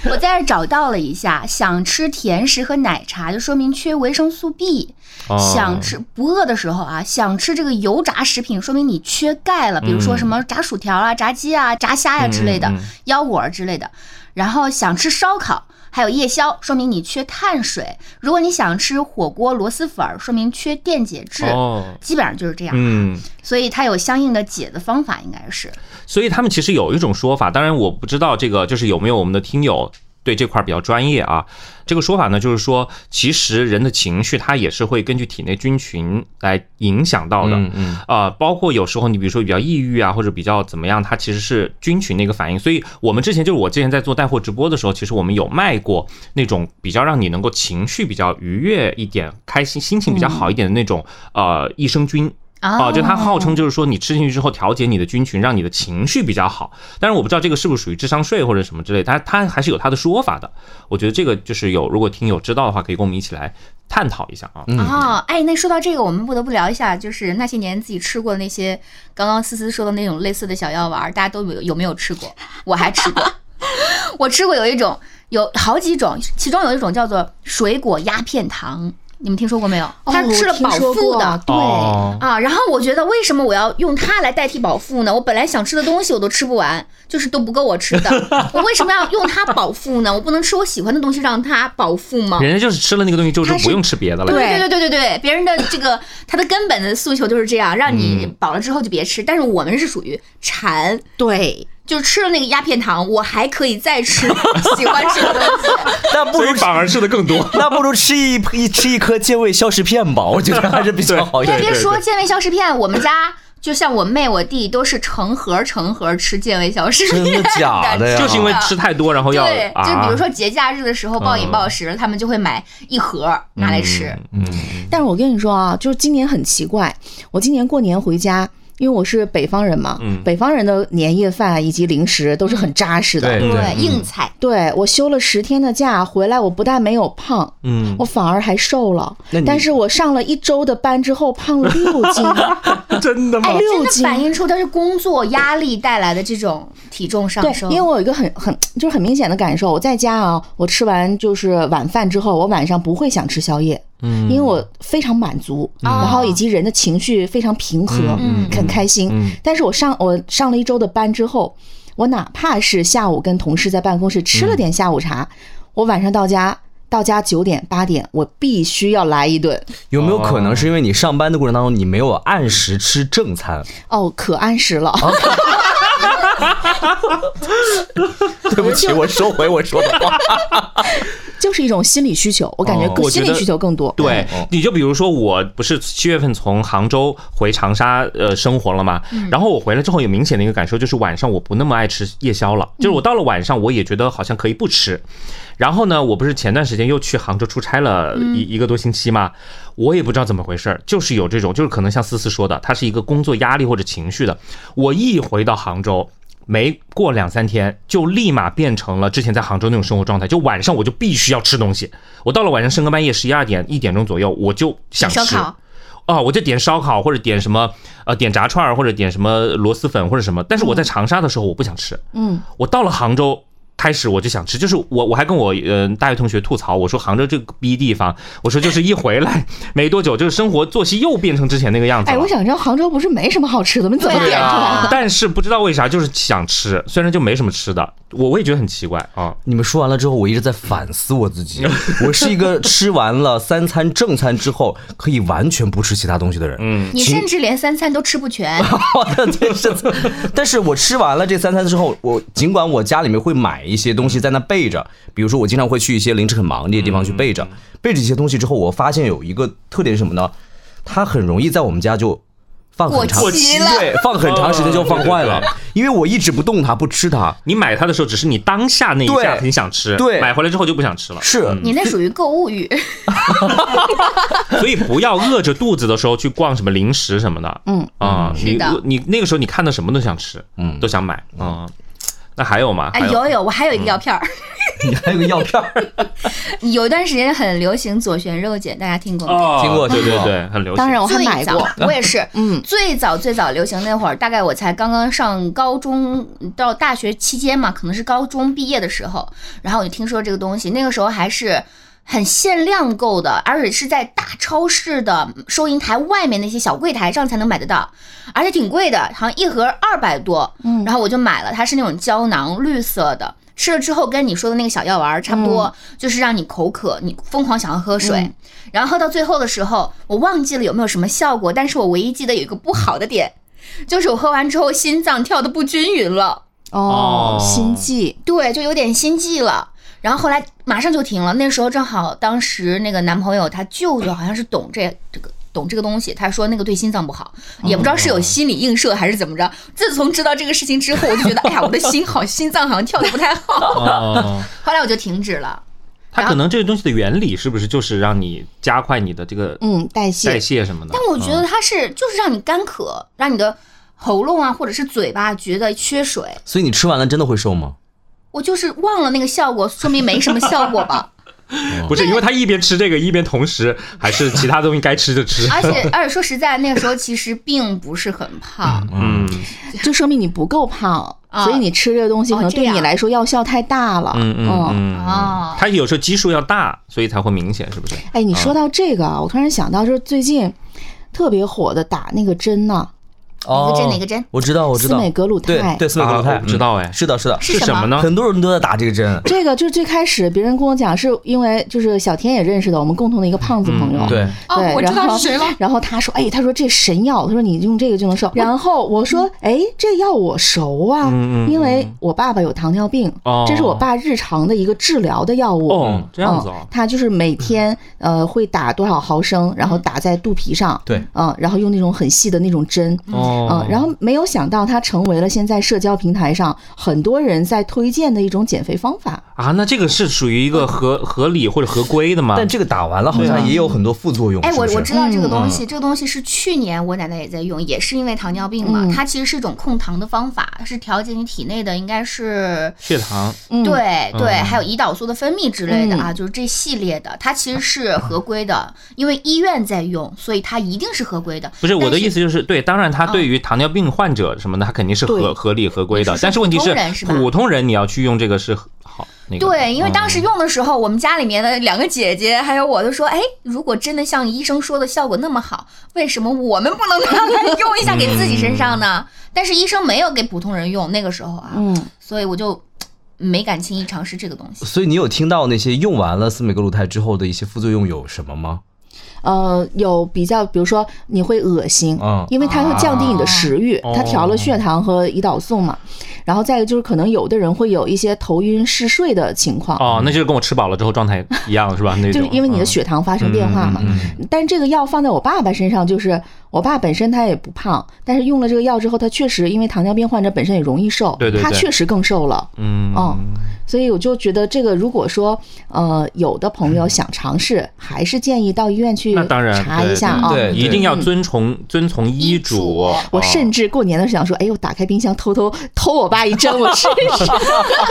我在这儿找到了一下，想吃甜食和奶茶，就说明缺维生素 B。哦想吃不饿的时候啊，想吃这个油炸食品，说明你缺钙了，比如说什么炸薯条啊、炸鸡啊、炸虾呀、之类的腰果儿之类的。然后想吃烧烤，还有夜宵，说明你缺碳水。如果你想吃火锅、螺蛳粉儿，说明缺电解质。哦，基本上就是这样，嗯，所以它有相应的解的方法，应该是。所以他们其实有一种说法，当然我不知道这个就是有没有我们的听友对这块比较专业啊。这个说法呢，就是说，其实人的情绪它也是会根据体内菌群来影响到的。嗯嗯啊，包括有时候你比如说比较抑郁啊，或者比较怎么样，它其实是菌群的一个反应。所以我们之前就是我之前在做带货直播的时候，其实我们有卖过那种比较让你能够情绪比较愉悦一点、开心、心情比较好一点的那种呃益生菌。啊，就它号称就是说你吃进去之后调节你的菌群，让你的情绪比较好。但是我不知道这个是不是属于智商税或者什么之类，它它还是有它的说法的。我觉得这个就是有，如果听友知道的话，可以跟我们一起来探讨一下啊。哦，哎，那说到这个，我们不得不聊一下，就是那些年自己吃过的那些，刚刚思思说的那种类似的小药丸儿，大家都有有没有吃过？我还吃过，我吃过有一种，有好几种，其中有一种叫做水果鸦片糖，你们听说过没有？它哦吃了饱腹的。过对，哦啊，然后我觉得为什么我要用它来代替饱腹呢？我本来想吃的东西我都吃不完，就是都不够我吃的，我为什么要用它饱腹呢？我不能吃我喜欢的东西让它饱腹吗？人家就是吃了那个东西，就是不用吃别的了。对对对对对对，别人的这个他的根本的诉求就是这样，让你饱了之后就别吃。但是我们是属于馋，对，就吃了那个鸦片糖，我还可以再吃 喜欢吃的东西。那不如所以反而吃的更多。那不如吃一一吃一颗健胃消食片吧，我觉得还是比较好一点。别说健胃消食片，我们家就像我妹我弟都是成盒成盒吃健胃消食片，真的假的呀？就是因为吃太多，然后要对，就啊，比如说节假日的时候暴饮暴食，他们就会买一盒拿来吃。嗯，但是我跟你说啊，就是今年很奇怪，我今年过年回家。因为我是北方人嘛，嗯北方人的年夜饭以及零食都是很扎实的。对对，硬菜。对我休了十天的假回来，我不但没有胖，嗯我反而还瘦了那。你但是我上了一周的班之后，胖了六斤。真的吗哎，真的六斤反映出他是工作压力带来的这种体重上对，升。因为我有一个很很就是很明显的感受，我在家啊，我吃完就是晚饭之后，我晚上不会想吃宵夜，嗯，因为我非常满足，然后以及人的情绪非常平和，嗯很开心。嗯但是我上我上了一周的班之后，我哪怕是下午跟同事在办公室吃了点下午茶，我晚上到家。到家九点八点，我必须要来一顿。有没有可能是因为你上班的过程当中，你没有按时吃正餐？哦，可按时了。对不起，我收回我说的话。就是一种心理需求，我感觉更心理需求更多。对，你就比如说，我不是七月份从杭州回长沙呃生活了嘛，然后我回来之后有明显的一个感受，就是晚上我不那么爱吃夜宵了，就是我到了晚上我也觉得好像可以不吃。然后呢，我不是前段时间又去杭州出差了一一个多星期嘛，我也不知道怎么回事儿，就是有这种，就是可能像思思说的，它是一个工作压力或者情绪的。我一回到杭州。没过两三天，就立马变成了之前在杭州那种生活状态。就晚上我就必须要吃东西，我到了晚上深更半夜十一二点一点钟左右，我就想吃。烧烤哦，我就点烧烤或者点什么呃点炸串儿或者点什么螺蛳粉或者什么。但是我在长沙的时候我不想吃，嗯，我到了杭州。开始我就想吃，就是我我还跟我呃大学同学吐槽，我说杭州这个逼地方，我说就是一回来没多久，就是生活作息又变成之前那个样子了。哎，我想知道杭州不是没什么好吃的吗？你怎么点出来的？但是不知道为啥就是想吃，虽然就没什么吃的，我我也觉得很奇怪啊。你们说完了之后，我一直在反思我自己。我是一个吃完了三餐正餐之后，可以完全不吃其他东西的人。嗯，你甚至连三餐都吃不全，我的天是，但是我吃完了这三餐之后，我尽管我家里面会买一些东西在那备着，比如说我经常会去一些凌晨很忙那些地方去备着，备着一些东西之后，我发现有一个特点是什么呢？它很容易在我们家就放很长过期了。对，放很长时间就放坏了。因为我一直不动它，不吃它。你买它的时候只是你当下那一下很想吃，对。买回来之后就不想吃了。是，你那属于购物欲。所以不要饿着肚子的时候去逛什么零食什么的。嗯。啊，你你那个时候你看到什么都想吃，嗯。都想买。嗯，那还有吗？哎，有有，我 还有一个药片儿，你还有个药片儿，有一段时间很流行左旋肉碱，大家听过吗？哦，听过对对对，很流行。当然我还买过。我也是，嗯最早最早流行那会儿，大概我才刚刚上高中到大学期间嘛，可能是高中毕业的时候，然后我就听说这个东西，那个时候还是。很限量购的，而且是在大超市的收银台外面那些小柜台上才能买得到，而且挺贵的，好像一盒二百多。嗯然后我就买了，它是那种胶囊绿色的，吃了之后跟你说的那个小药丸儿差不多，就是让你口渴，你疯狂想要喝水。嗯然后喝到最后的时候，我忘记了有没有什么效果，但是我唯一记得有一个不好的点，就是我喝完之后心脏跳的不均匀了，哦哦，心悸。对，就有点心悸了。然后后来马上就停了，那时候正好当时那个男朋友他舅舅好像是懂这这个。懂这个东西，他说那个对心脏不好，也不知道是有心理映射还是怎么着。自从知道这个事情之后，我就觉得，哎呀，我的心好，心脏好像跳的不太好。哦，后来我就停止了。它可能这个东西的原理是不是就是让你加快你的这个嗯，代谢代谢。谢什么的？但我觉得它是就是让你干渴，让你的喉咙啊或者是嘴巴觉得缺水。所以你吃完了真的会瘦吗？我就是忘了那个效果，说明没什么效果吧。不是，因为他一边吃这个，一边同时还是其他东西该吃就吃。而且而且说实在，那个时候其实并不是很胖。嗯就说明你不够胖，啊所以你吃这个东西可能对你来说药效太大了。嗯嗯嗯哦它有时候基数要大，所以才会明显，是不是？哎，你说到这个啊，我突然想到，就是最近特别火的打那个针呢，哦，哪个针哪个针我知道，我知道，斯美格鲁对肽。对，斯美格鲁啊肽，我知道哎嗯是的，是的，是什么呢？很多人都在打这个针。这个就是最开始别人跟我讲，是因为就是小天也认识的，我们共同的一个胖子朋友。嗯对，对，我知然后道是谁了。然后他说：“哎，他说这神药，他说你用这个就能瘦。”然后我说：“哎，这药我熟啊，因为我爸爸有糖尿病，哦这是我爸日常的一个治疗的药物。哦，这样子他就是每天呃会打多少毫升，然后打在肚皮上，对，嗯，然后用那种很细的那种针，哦嗯，然后没有想到它成为了现在社交平台上很多人在推荐的一种减肥方法。啊，那这个是属于一个合合理或者合规的吗？但这个打完了好像也有很多副作用。哎，我是不是我知道这个东嗯西，这个东西是去年我奶奶也在用，也是因为糖尿病嘛。嗯它其实是一种控糖的方法，是调节你体内的应该是血糖嗯，对对，嗯还有胰岛素的分泌之类的啊，就是这系列的，它其实是合规的，因为医院在用，所以它一定是合规的。不是我的意思，就是对，当然它对于糖尿病患者什么的，它肯定是合合理合规的但是问题是普通人你要去用这个是好那个对，因为当时嗯用的时候，我们家里面的两个姐姐还有我都说，哎，如果真的像医生说的效果那么好，为什么我们不能拿来用一下给自己身上呢？但是医生没有给普通人用，那个时候啊，嗯，所以我就没敢轻易尝试这个东西。所以你有听到那些用完了司美格鲁肽之后的一些副作用有什么吗？呃，有比较，比如说你会恶心，嗯。因为它会降低你的食欲，哦它调了血糖和胰岛素嘛。然后再一个就是可能有的人会有一些头晕嗜睡的情况。哦，那就是跟我吃饱了之后状态一样是吧？那就是因为你的嗯血糖发生变化嘛，但是这个药放在我爸爸身上，就是我爸本身他也不胖，但是用了这个药之后，他确实因为糖尿病患者本身也容易瘦，对对对。他确实更瘦了，嗯。嗯，所以我就觉得这个如果说呃有的朋友想尝试，还是建议到医院去那当然查一下啊。对一定要遵从遵从医嘱。我甚至过年的时候想说，哎呦，打开冰箱偷偷偷我爸一针，我试一试。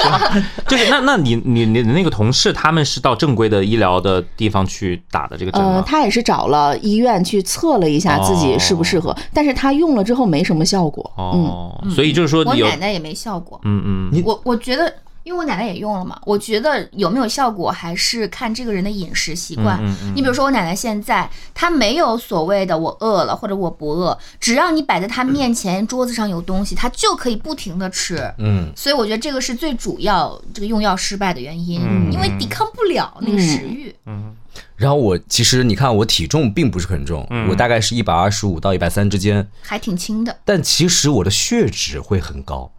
就是 那那你你你的那个同事他们是到正规的医疗的地方去打的这个针呃，吗？他也是找了医院去测了一下自己适不适合，但是他用了之后没什么效果。嗯，哦，所以就是说有我奶奶也没效果，嗯嗯我我觉得。因为我奶奶也用了嘛，我觉得有没有效果还是看这个人的饮食习惯。嗯嗯你比如说我奶奶现在，她没有所谓的我饿了或者我不饿，只要你摆在她面前桌子上有东西，她就可以不停的吃。嗯，所以我觉得这个是最主要这个用药失败的原因，嗯因为抵抗不了那个食欲。嗯然后我其实你看我体重并不是很重，嗯我大概是一百二十五到一百三之间，还挺轻的。但其实我的血脂会很高。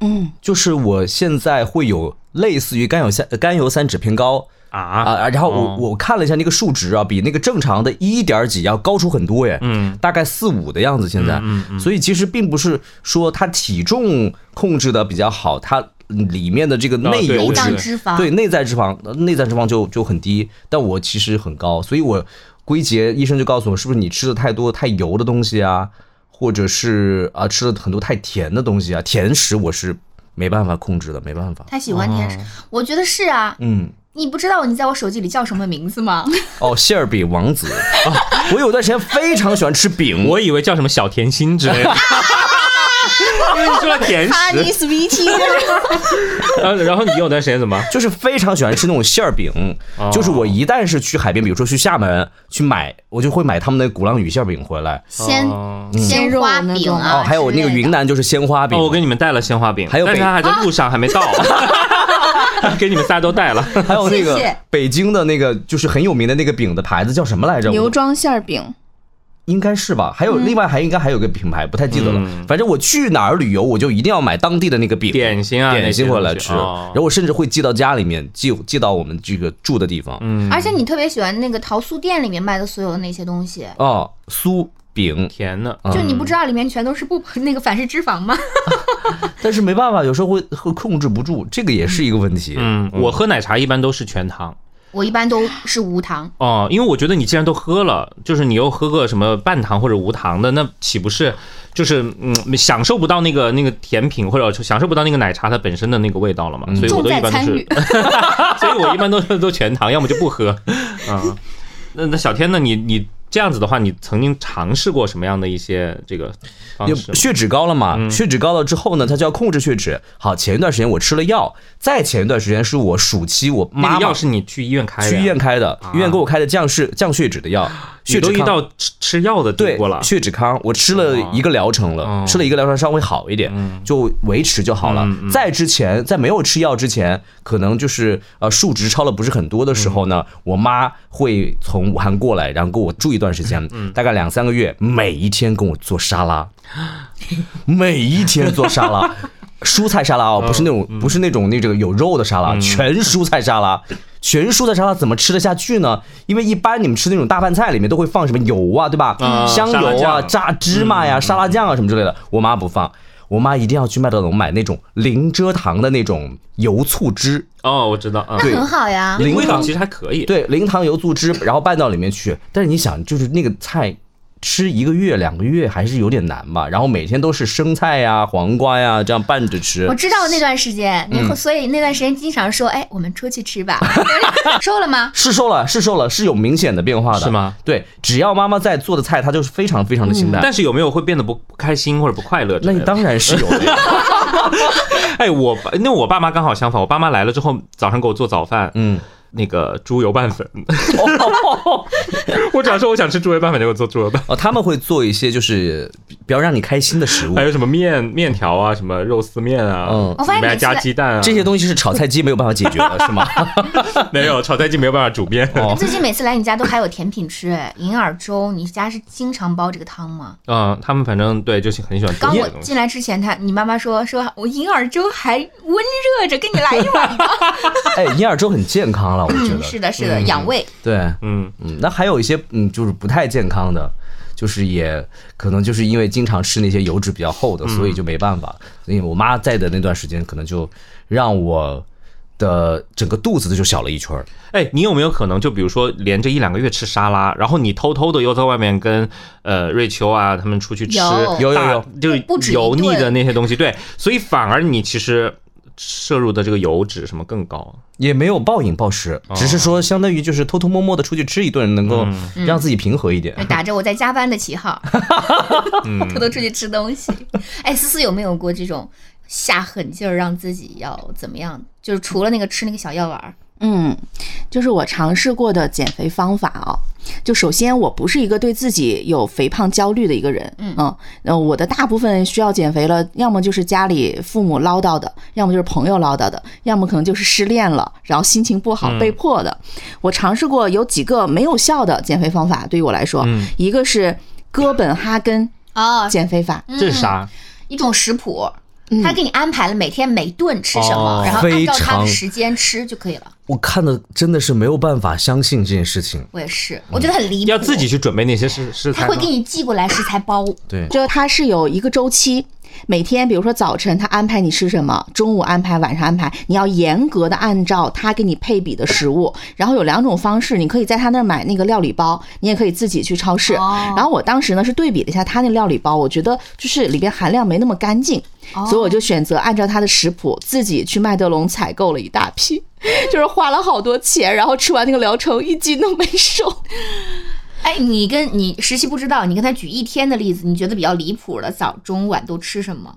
嗯，就是我现在会有类似于甘油三甘油三酯偏高啊。啊，然后我哦。我看了一下那个数值啊，比那个正常的一点几要高出很多耶，嗯，大概四五的样子现在，嗯嗯所以其实并不是说他体重控制的比较好，他里面的这个内油脂脂肪，对内在脂肪，呃内在脂肪就就很低，但我其实很高，所以我归结医生就告诉我，是不是你吃的太多太油的东西啊，或者是啊吃了很多太甜的东西啊，甜食我是没办法控制的，没办法。他喜欢甜食，我觉得是啊。嗯，你不知道你在我手机里叫什么名字吗？哦，馅儿饼王子啊，我有段时间非常喜欢吃饼，我以为叫什么小甜心之类的。因为你说了甜食，Sweetie，然后然后你有段时间怎么？就是非常喜欢吃那种馅儿饼，哦就是我一旦是去海边，比如说去厦门去买，我就会买他们的鼓浪屿馅儿饼回来。鲜哦鲜花饼啊，哦，还有那个云南就是鲜花饼，哦，我给你们带了鲜花饼，还有但是他还在路上，还没到。给你们仨都带了。还有那个北京的那个就是很有名的那个饼的牌子叫什么来着？我牛庄馅儿饼。应该是吧？还有另外还应该还有个品牌，不太记得了。嗯反正我去哪儿旅游，我就一定要买当地的那个饼点心啊点心回来吃。然后我甚至会寄到家里面，寄寄到我们这个住的地方。嗯，而且你特别喜欢那个桃酥店里面卖的所有的那些东西，哦，酥饼，甜的，嗯就你不知道里面全都是不那个反式脂肪吗？但是没办法，有时候会会控制不住，这个也是一个问题。嗯，我喝奶茶一般都是全糖。我一般都是无糖，哦，因为我觉得你既然都喝了，就是你又喝个什么半糖或者无糖的，那岂不是就是嗯享受不到那个那个甜品，或者享受不到那个奶茶它本身的那个味道了嘛？所以我都一般都是。所以我一般都都全糖，要么就不喝。嗯，那那小天呢？你你这样子的话，你曾经尝试过什么样的一些这个方式？血脂高了嘛，血脂高了之后呢，他就要控制血脂。好，前一段时间我吃了药，再前一段时间是我暑期我那妈药是你去医院开的？去医院开的，医院给我开的降血降血脂的药，你都一血脂康到吃吃药的地对步了。血脂康，我吃了一个疗程了，哦吃了一个疗程稍微好一点，就维持就好了。在之前，在没有吃药之前，可能就是呃数值超了不是很多的时候呢，嗯我妈会从武汉过来，然后给我住一段时间，嗯大概两三个月，每一天跟我做沙拉，每一天做沙拉。蔬菜沙拉哦，不是那种不是那种那这个有肉的沙拉，全蔬菜沙拉。全蔬菜沙拉怎么吃得下去呢？因为一般你们吃那种大饭菜里面都会放什么油啊，对吧？嗯香油啊、酱炸芝麻呀、沙拉酱啊什么之类的，我妈不放。我妈一定要去麦德龙买那种零蔗糖的那种油醋汁，哦，我知道，嗯，对很好呀。那个零糖味道其实还可以。对，零糖油醋汁，然后拌到里面去。但是你想，就是那个菜吃一个月、两个月还是有点难吧？然后每天都是生菜呀、黄瓜呀这样拌着吃我。知道那段时间，你所以那段时间经常说，哎，我们出去吃吧。瘦了吗？是瘦了，是瘦了，是有明显的变化的，是吗？对，只要妈妈在做的菜，它就是非常非常的清淡。但是有没有会变得不不开心或者不快乐？那你当然是有的呀。哎，我爸那我爸妈刚好相反，我爸妈来了之后，早上给我做早饭，嗯，那个猪油拌粉。我只要说我想吃猪油拌粉，就给我做猪油拌。哦，他们会做一些就是比较让你开心的食物还，有什么面面条啊，什么肉丝面啊，嗯我发现里面加鸡蛋啊，这些东西是炒菜机没有办法解决的，是吗？没有炒菜机没有办法煮面。哦最近每次来你家都还有甜品吃，哎，银耳粥，你家是经常煲这个汤吗？嗯，他们反正对就是很喜欢刚。我进来之前，他你妈妈说说我银耳粥还温热着，给你来一碗吧。哎，银耳粥很健康了，我觉嗯，得。是的，是的，养胃。对，嗯，嗯，那还有一些嗯，就是不太健康的，就是也可能就是因为经常吃那些油脂比较厚的，所以就没办法。因为我妈在的那段时间，可能就让我的整个肚子就小了一圈儿。哎，你有没有可能就比如说连着一两个月吃沙拉，然后你偷偷的又在外面跟呃瑞秋啊他们出去吃有大有有有就是油腻的那些东西，对，所以反而你其实摄入的这个油脂什么更高。也没有暴饮暴食，只是说相当于就是偷偷摸摸的出去吃一顿，能够让自己平和一点。就打着我在加班的旗号，偷偷出去吃东西。哎，思思有没有过这种下狠劲儿让自己要怎么样？就是除了那个吃那个小药丸儿，嗯，就是我尝试过的减肥方法啊。就首先，我不是一个对自己有肥胖焦虑的一个人，嗯呃，我的大部分需要减肥了，要么就是家里父母唠叨的，要么就是朋友唠叨的，要么可能就是失恋了，然后心情不好被迫的。我尝试过有几个没有效的减肥方法，对于我来说，一个是哥本哈根啊，减肥法，这是啥？一种食谱，他给你安排了每天每顿吃什么，哦然后按照他的时间吃就可以了。我看的真的是没有办法相信这件事情。我也是，我觉得很离谱。要自己去准备那些食食材。他会给你寄过来食材包，对，就它是有一个周期，每天比如说早晨他安排你吃什么，中午安排，晚上安排，你要严格的按照他给你配比的食物。然后有两种方式，你可以在他那儿买那个料理包，你也可以自己去超市。哦然后我当时呢是对比了一下他那料理包，我觉得就是里边含量没那么干净，所以我就选择按照他的食谱自己去麦德龙采购了一大批，就是花了好多钱，然后吃完那个疗程一斤都没瘦。哎，你跟你实习不知道，你跟他举一天的例子，你觉得比较离谱的，早中晚都吃什么？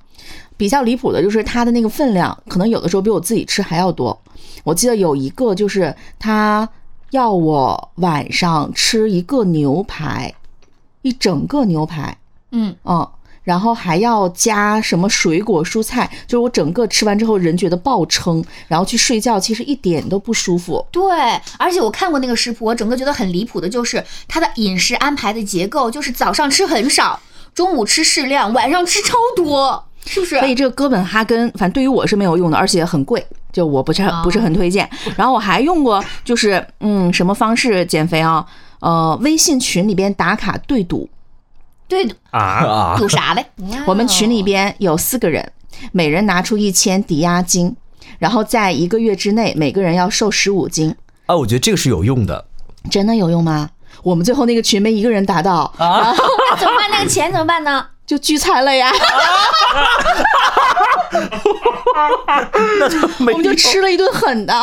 比较离谱的就是他的那个分量，可能有的时候比我自己吃还要多。我记得有一个就是他要我晚上吃一个牛排，一整个牛排，嗯，嗯，然后还要加什么水果蔬菜，就是我整个吃完之后人觉得爆撑，然后去睡觉其实一点都不舒服。对，而且我看过那个食谱，我整个觉得很离谱的，就是它的饮食安排的结构，就是早上吃很少，中午吃适量，晚上吃超多，是不是？所以这个哥本哈根，反正对于我是没有用的，而且很贵，就我不是很不是很推荐。然后我还用过，就是嗯，什么方式减肥啊？呃，微信群里边打卡对赌，对，啊，啊，赌啥嘞？我们群里边有四个人，每人拿出一千抵押金，然后在一个月之内每个人要瘦十五斤，啊，我觉得这个是有用的。真的有用吗？我们最后那个群没一个人达到，啊那 怎么办？那个钱怎么办呢？就聚餐了呀。我们就吃了一顿狠的，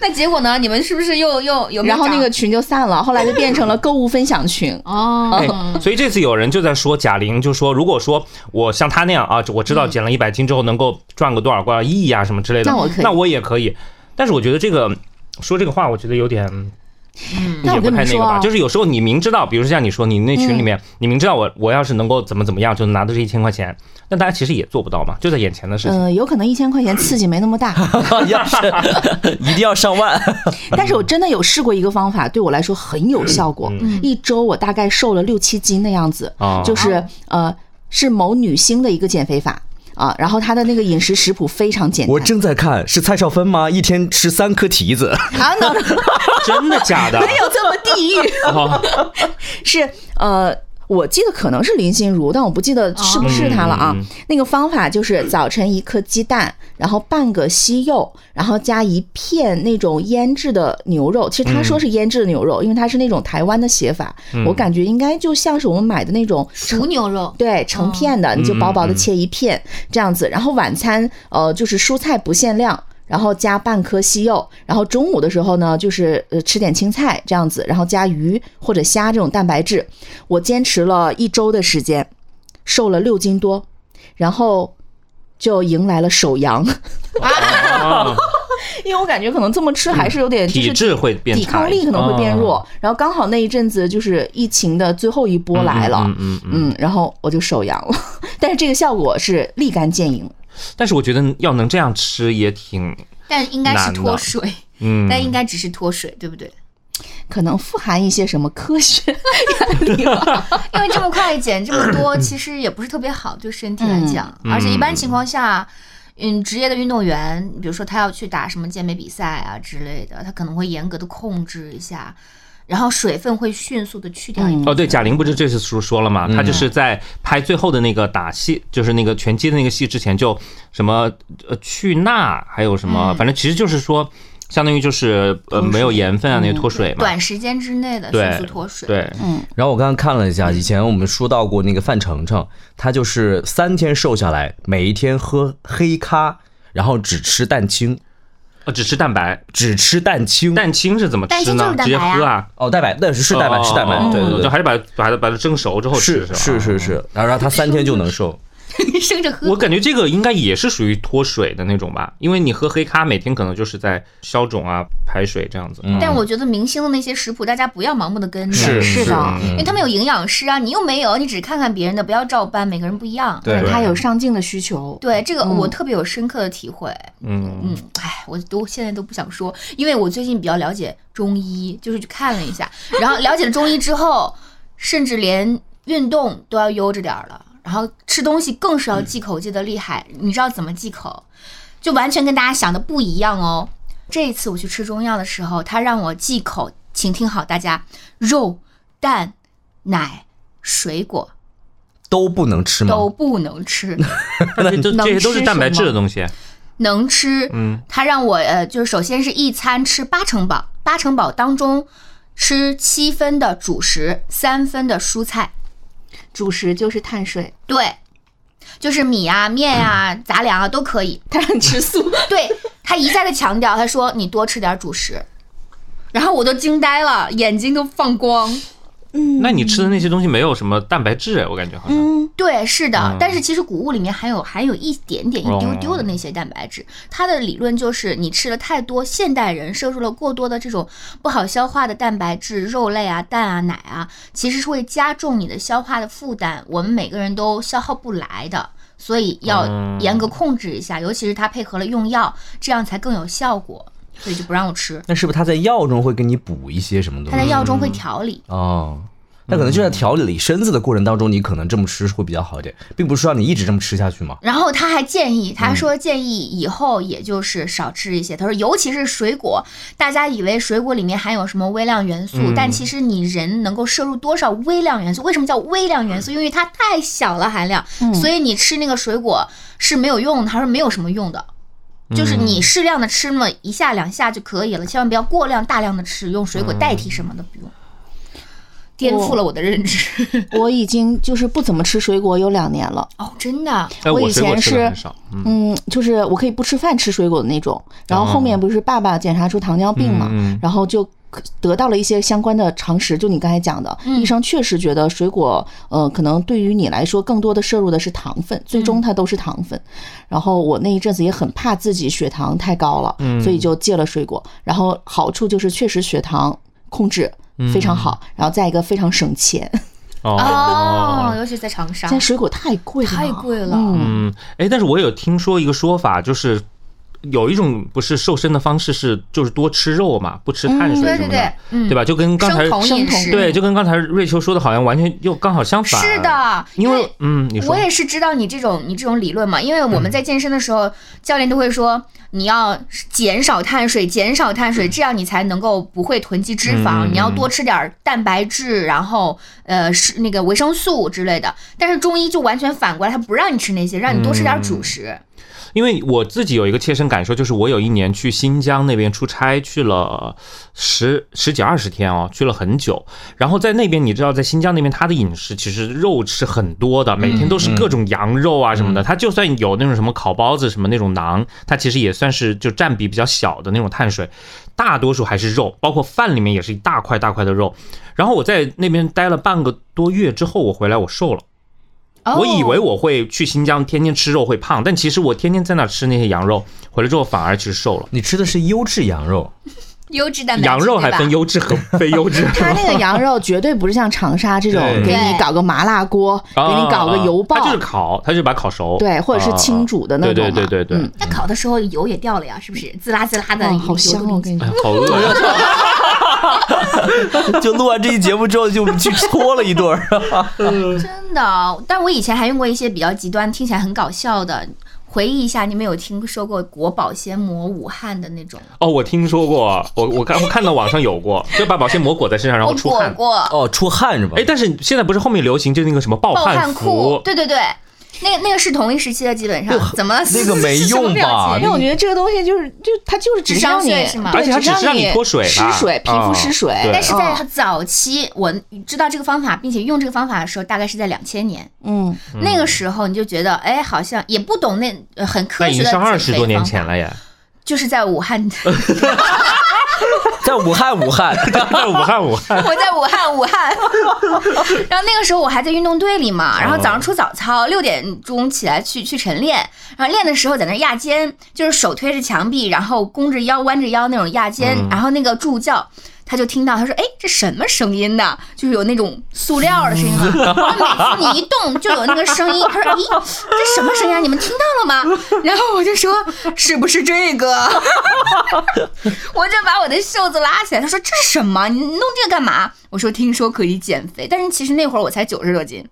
那结果呢？你们是不是又又有？然后那个群就散了，后来就变成了 购物分享群。哦，哎，所以这次有人就在说贾玲，就说如果说我像她那样啊，我知道减了一百斤之后能够赚个多少多少亿啊、什么之类的，那我可以那我也可以。但是我觉得这个说这个话，我觉得有点。那我也不跟你说啊太那个吧，就是有时候你明知道，比如说像你说，你那群里面，你明知道我我要是能够怎么怎么样，就拿到这一千块钱，那大家其实也做不到嘛，就在眼前的事情。呃，有可能一千块钱刺激没那么大，要是。一定要上万，但是我真的有试过一个方法，对我来说很有效果。一周我大概瘦了六七斤的样子，啊。就是呃是某女星的一个减肥法啊，然后他的那个饮食食谱非常简单。我正在看，是蔡少芬吗？一天吃三颗提子，啊，能真的假的？没有这么地狱，哦 是呃。我记得可能是林心如，但我不记得是不是她了啊。那个方法就是早晨一颗鸡蛋，然后半个西柚，然后加一片那种腌制的牛肉。其实他说是腌制的牛肉，因为它是那种台湾的写法，我感觉应该就像是我们买的那种熟牛肉，对，成片的，你就薄薄的切一片这样子。然后晚餐呃就是蔬菜不限量。然后加半颗西柚，然后中午的时候呢，就是呃吃点青菜这样子，然后加鱼或者虾这种蛋白质。我坚持了一周的时间，瘦了六斤多，然后就迎来了首阳，啊因 因为我感觉可能这么吃还是有点体质会变抵抗力可能会变弱哦。然后刚好那一阵子就是疫情的最后一波来了，嗯嗯，然后我就手阳了，但是这个效果是立竿见影。但是我觉得要能这样吃也挺，但应该是脱水，嗯，但应该只是脱水，对不对？可能富含一些什么科学 原理吧。因为这么快减这么多，其实也不是特别好对身体来讲，嗯而且一般情况下。嗯，职业的运动员，比如说他要去打什么健美比赛啊之类的，他可能会严格的控制一下，然后水分会迅速的去掉一部分。哦，对，贾玲不是这次说说了嘛，她就是在拍最后的那个打戏，就是那个拳击的那个戏之前，就什么呃去钠，还有什么，反正其实就是说，相当于就是呃没有盐分啊，那个脱水嘛。短时间之内的迅速脱水。，对，然后我刚刚看了一下，以前我们说到过那个范丞丞，他就是三天瘦下来，每一天喝黑咖，然后只吃蛋清，呃，只吃蛋白，只吃蛋清。蛋清是怎么吃呢直接喝啊？哦，蛋白，那是是蛋白，哦是蛋白哦，对对对，就还是把把它把它蒸熟之后吃是吧？是是是，然后让他三天就能瘦。生着喝。我感觉这个应该也是属于脱水的那种吧，因为你喝黑咖，每天可能就是在消肿啊、排水这样子。但我觉得明星的那些食谱，大家不要盲目的跟着，是是的嗯因为他们有营养师啊，你又没有，你只看看别人的，不要照搬，每个人不一样。对他有上镜的需求。对这个我特别有深刻的体会。嗯，嗯，哎，我都现在都不想说，因为我最近比较了解中医，就是去看了一下，然后了解了中医之后，甚至连运动都要悠着点儿了，然后吃东西更是要忌口忌得厉害。你知道怎么忌口？就完全跟大家想的不一样哦。这一次我去吃中药的时候，他让我忌口，请听好，大家肉、蛋、奶、水果都不能吃吗？都不能吃。那这这些都是蛋白质的东西。能吃，嗯，他让我呃，就是首先是一餐吃八成饱，八成饱当中吃七分的主食，三分的蔬菜，主食就是碳水，对，就是米啊、面啊、杂粮啊都可以。他让你吃素。对他一再的强调，他说你多吃点主食，然后我都惊呆了，眼睛都放光。那你吃的那些东西没有什么蛋白质，我感觉好像。嗯，对，是的，嗯但是其实谷物里面含有含有一点点、一丢哦丢的那些蛋白质。它的理论就是，你吃了太多，现代人摄入了过多的这种不好消化的蛋白质，肉类啊、蛋啊、奶啊，其实是会加重你的消化的负担，我们每个人都消耗不来的。所以要嗯严格控制一下，尤其是它配合了用药，这样才更有效果。所以就不让我吃，那是不是他在药中会给你补一些什么东西？他在？药中会调理。哦，那可能就在调理身子的过程当中，你可能这么吃会比较好一点，并不是说让你一直这么吃下去嘛。然后他还建议，他说建议以后也就是少吃一些。他说，尤其是水果，大家以为水果里面含有什么微量元素，但其实你人能够摄入多少微量元素？为什么叫微量元素？因为它太小了含量，所以你吃那个水果是没有用的。他说没有什么用的。就是你适量的吃那么一下两下就可以了，千万不要过量大量的吃，用水果代替什么的不用，颠覆了我的认知。我已经就是不怎么吃水果有两年了。哦，真的，哎，我以前是。嗯嗯，就是我可以不吃饭吃水果的那种。然后后面不是爸爸检查出糖尿病嘛，然后就得到了一些相关的常识。就你刚才讲的，医生确实觉得水果，呃，可能对于你来说更多的摄入的是糖分，最终它都是糖分。然后我那一阵子也很怕自己血糖太高了，所以就戒了水果。然后好处就是确实血糖控制非常好，然后再一个非常省钱。哦，尤其在长沙。现在，水果太贵了，太贵了。嗯，嗯，哎，但是我有听说一个说法，就是有一种不是瘦身的方式是就是多吃肉嘛，不吃碳水对对什么的，对，吧？就跟刚才生酮饮食，对，就跟刚才瑞秋说的，好像完全又刚好相反。是，的，因为嗯，我也是知道你这种你这种理论嘛，因为我们在健身的时候，教练都会说你要减少碳水，减少碳水，这样你才能够不会囤积脂肪。嗯你要多吃点蛋白质，然后呃是那个维生素之类的。但是中医就完全反过来，他不让你吃那些，让你多吃点主食。因为我自己有一个切身感受，就是我有一年去新疆那边出差，去了十十几二十天哦，去了很久。然后在那边，你知道，在新疆那边，他的饮食其实肉是很多的，每天都是各种羊肉啊什么的。他就算有那种什么烤包子什么那种馕，它其实也算是就占比比较小的那种碳水，大多数还是肉，包括饭里面也是一大块大块的肉。然后我在那边待了半个多月之后，我回来我瘦了。哦我以为我会去新疆天天吃肉会胖，但其实我天天在那吃那些羊肉，回来之后反而其实瘦了。你吃的是优质羊肉，优质蛋白质，羊肉还分优质和非优质。它那个羊肉绝对不是像长沙这种给你搞个麻辣锅，给你搞个油爆它，就是烤，它就把它烤熟，对，或者是清煮的那种嘛。对对对对对嗯，那烤的时候油也掉了呀，是不是？滋啦滋啦的，哦，好香哦！我跟你说，好饿呀。就录完这期节目之后就去搓了一顿儿。真的。但我以前还用过一些比较极端、听起来很搞笑的。回忆一下，你们有听说过国保鲜膜武汉的那种？哦，我听说过，我我看我看到网上有过，就把保鲜膜裹在身上，然后我出汗。裹过哦，出汗是吧哎，？但是现在不是后面流行就那个什么暴暴汗服裤，，对对对，那个那个是同一时期的，基本上怎么了？那个 没用吧什么表情因为我觉得这个东西就是就它就是只是让你智商税是吗对而且它只是让你脱水吧湿水，皮肤嗯湿水。对但是在嗯早期，我知道这个方法，并且用这个方法的时候，大概是在两千年。嗯，那个时候你就觉得，哎，好像也不懂那呃很科那已经是学的减肥二十多年方法前了呀，就是在武汉 在武汉，武汉，在武汉武汉。我在武汉，武汉。然后那个时候我还在运动队里嘛，然后早上出早操，六点钟起来去去晨练，然后练的时候在那压肩，就是手推着墙壁，然后弓着腰、弯着腰那种压肩，然后那个助教。他就听到，他说：“哎，这什么声音呢？就是有那种塑料的声音嘛。然后每次你一动，就有那个声音。他说：‘咦，这什么声音啊？你们听到了吗？’然后我就说：‘是不是这个？’ 我就把我的袖子拉起来。他说：‘这是什么？你弄这个干嘛？’我说：‘听说可以减肥，但是其实那会儿我才九十多斤。’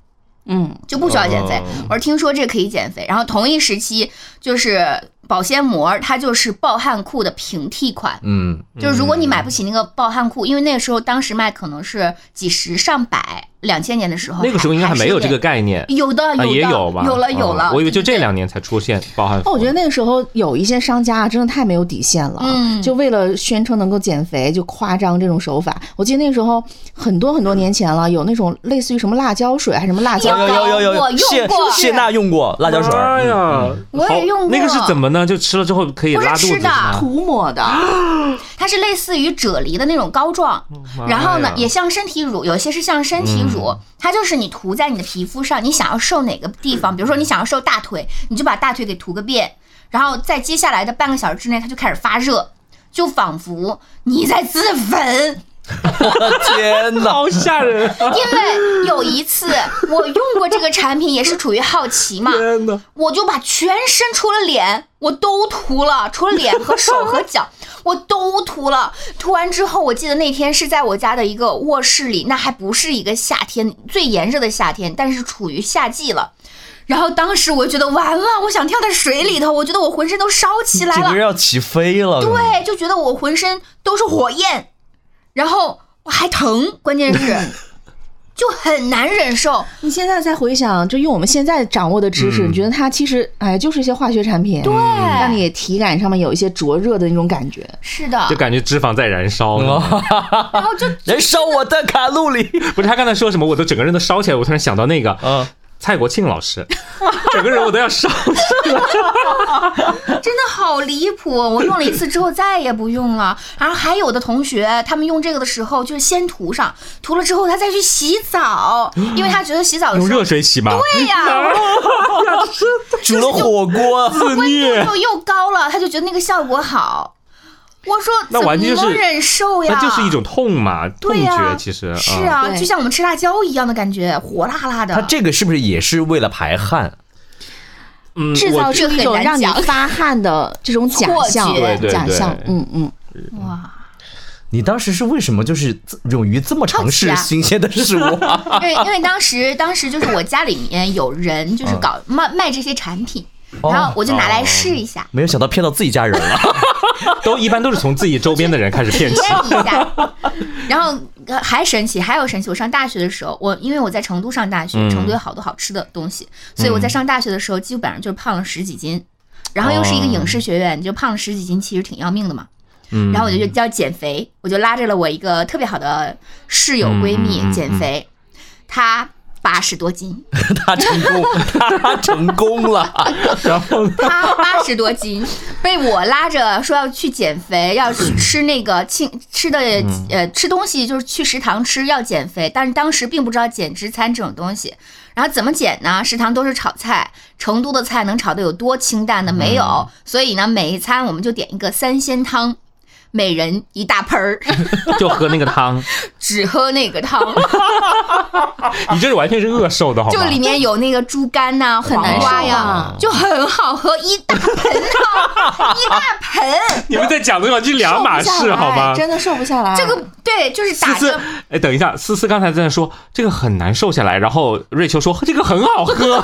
嗯，就不需要减肥哦。我说听说这个可以减肥，然后同一时期就是保鲜膜，它就是暴汗裤的平替款。嗯，就是如果你买不起那个暴汗裤，因为那个时候当时卖可能是几十上百，两千年的时候那个时候应该还没有这个概概念，有的有啊，的也有吧？有了有了嗯。我以为就这两年才出现暴汗服。哦，我觉得那个时候有一些商家啊，真的太没有底线了，嗯就为了宣称能够减肥，就夸张这种手法。我记得那个时候很多很多年前了，有那种类似于什么辣椒水还是什么辣椒有有有有有，我用过谢娜用过辣椒水儿，哎呀，我也用过那个是怎么呢？就吃了之后可以拉肚子吃的是吗？涂抹的，它是类似于啫喱的那种膏状，然后呢也像身体乳，有些是像身体乳，它就是你涂在你的皮肤上，你想要瘦哪个地方，比如说你想要瘦大腿，你就把大腿给涂个遍，然后在接下来的半个小时之内，它就开始发热，就仿佛你在自焚。我 的天哪！好吓人啊！因为有一次我用过这个产品，也是处于好奇嘛，天哪！我就把全身除了脸我都涂了，除了脸和手和脚 我都涂了。涂完之后，我记得那天是在我家的一个卧室里，那还不是一个夏天最炎热的夏天，但是处于夏季了。然后当时我就觉得完了，我想跳在水里头，我觉得我浑身都烧起来了这个人，要起飞了，对，就觉得我浑身都是火焰，然后我还疼，关键是 就很难忍受。你现在再回想，就用我们现在掌握的知识，嗯你觉得它其实哎就是一些化学产品，对，让你体感上面有一些灼热的那种感觉。是的就，感觉脂肪在燃烧呢。然后就 燃烧我的卡路里。不是他刚才说什么，我都整个人都烧起来。我突然想到那个嗯，蔡国庆老师，整个人我都要烧。真的好离谱！我用了一次之后再也不用了。然后还有的同学，他们用这个的时候就是先涂上，涂了之后他再去洗澡，因为他觉得洗澡的用时候热水洗吗？对呀，煮了火锅，自温虐度。就又高了，他就觉得那个效果好。我说那怎么完全就是能忍受呀？那就是一种痛嘛，痛对呀觉其实是嗯啊，就像我们吃辣椒一样的感觉，火辣辣的。它这个是不是也是为了排汗？嗯，制造我出一种让你发汗的这种假象，对对对假象，嗯嗯，哇，你当时是为什么就是这勇于这么尝试新鲜的事物？啊？因为因为当时当时就是我家里面有人就是搞卖卖这些产品，然后我就拿来试一下。没有想到骗到自己家人了。都一般都是从自己周边的人开始骗起。验一下，然后呃还神奇，还有神奇。我上大学的时候，我因为我在成都上大学，嗯成都有好多好吃的东西，所以我在上大学的时候基本上就是胖了十几斤。然后又是一个影视学院，就胖了十几斤，其实挺要命的嘛。嗯然后我就叫减肥，我就拉着了我一个特别好的室友闺蜜嗯嗯嗯减肥，她八十多斤，他成功，他成功了。然后他八十多斤，被我拉着说要去减肥，要去吃那个清吃的呃吃东西，就是去食堂吃要减肥，但是当时并不知道减脂餐这种东西。然后怎么减呢？食堂都是炒菜，成都的菜能炒的有多清淡呢？没有，所以呢，每一餐我们就点一个三鲜汤。每人一大盆儿，就喝那个汤，只喝那个汤。你这是完全是饿瘦的，好吗就里面有那个猪肝呐、黄瓜呀，就很好喝，一大盆汤，一大盆。你们在讲的完全两码事，好吗？真的瘦不下来。这个对，就是打着。哎，等一下，思思刚才在那说这个很难瘦下来，然后瑞秋说这个很好喝，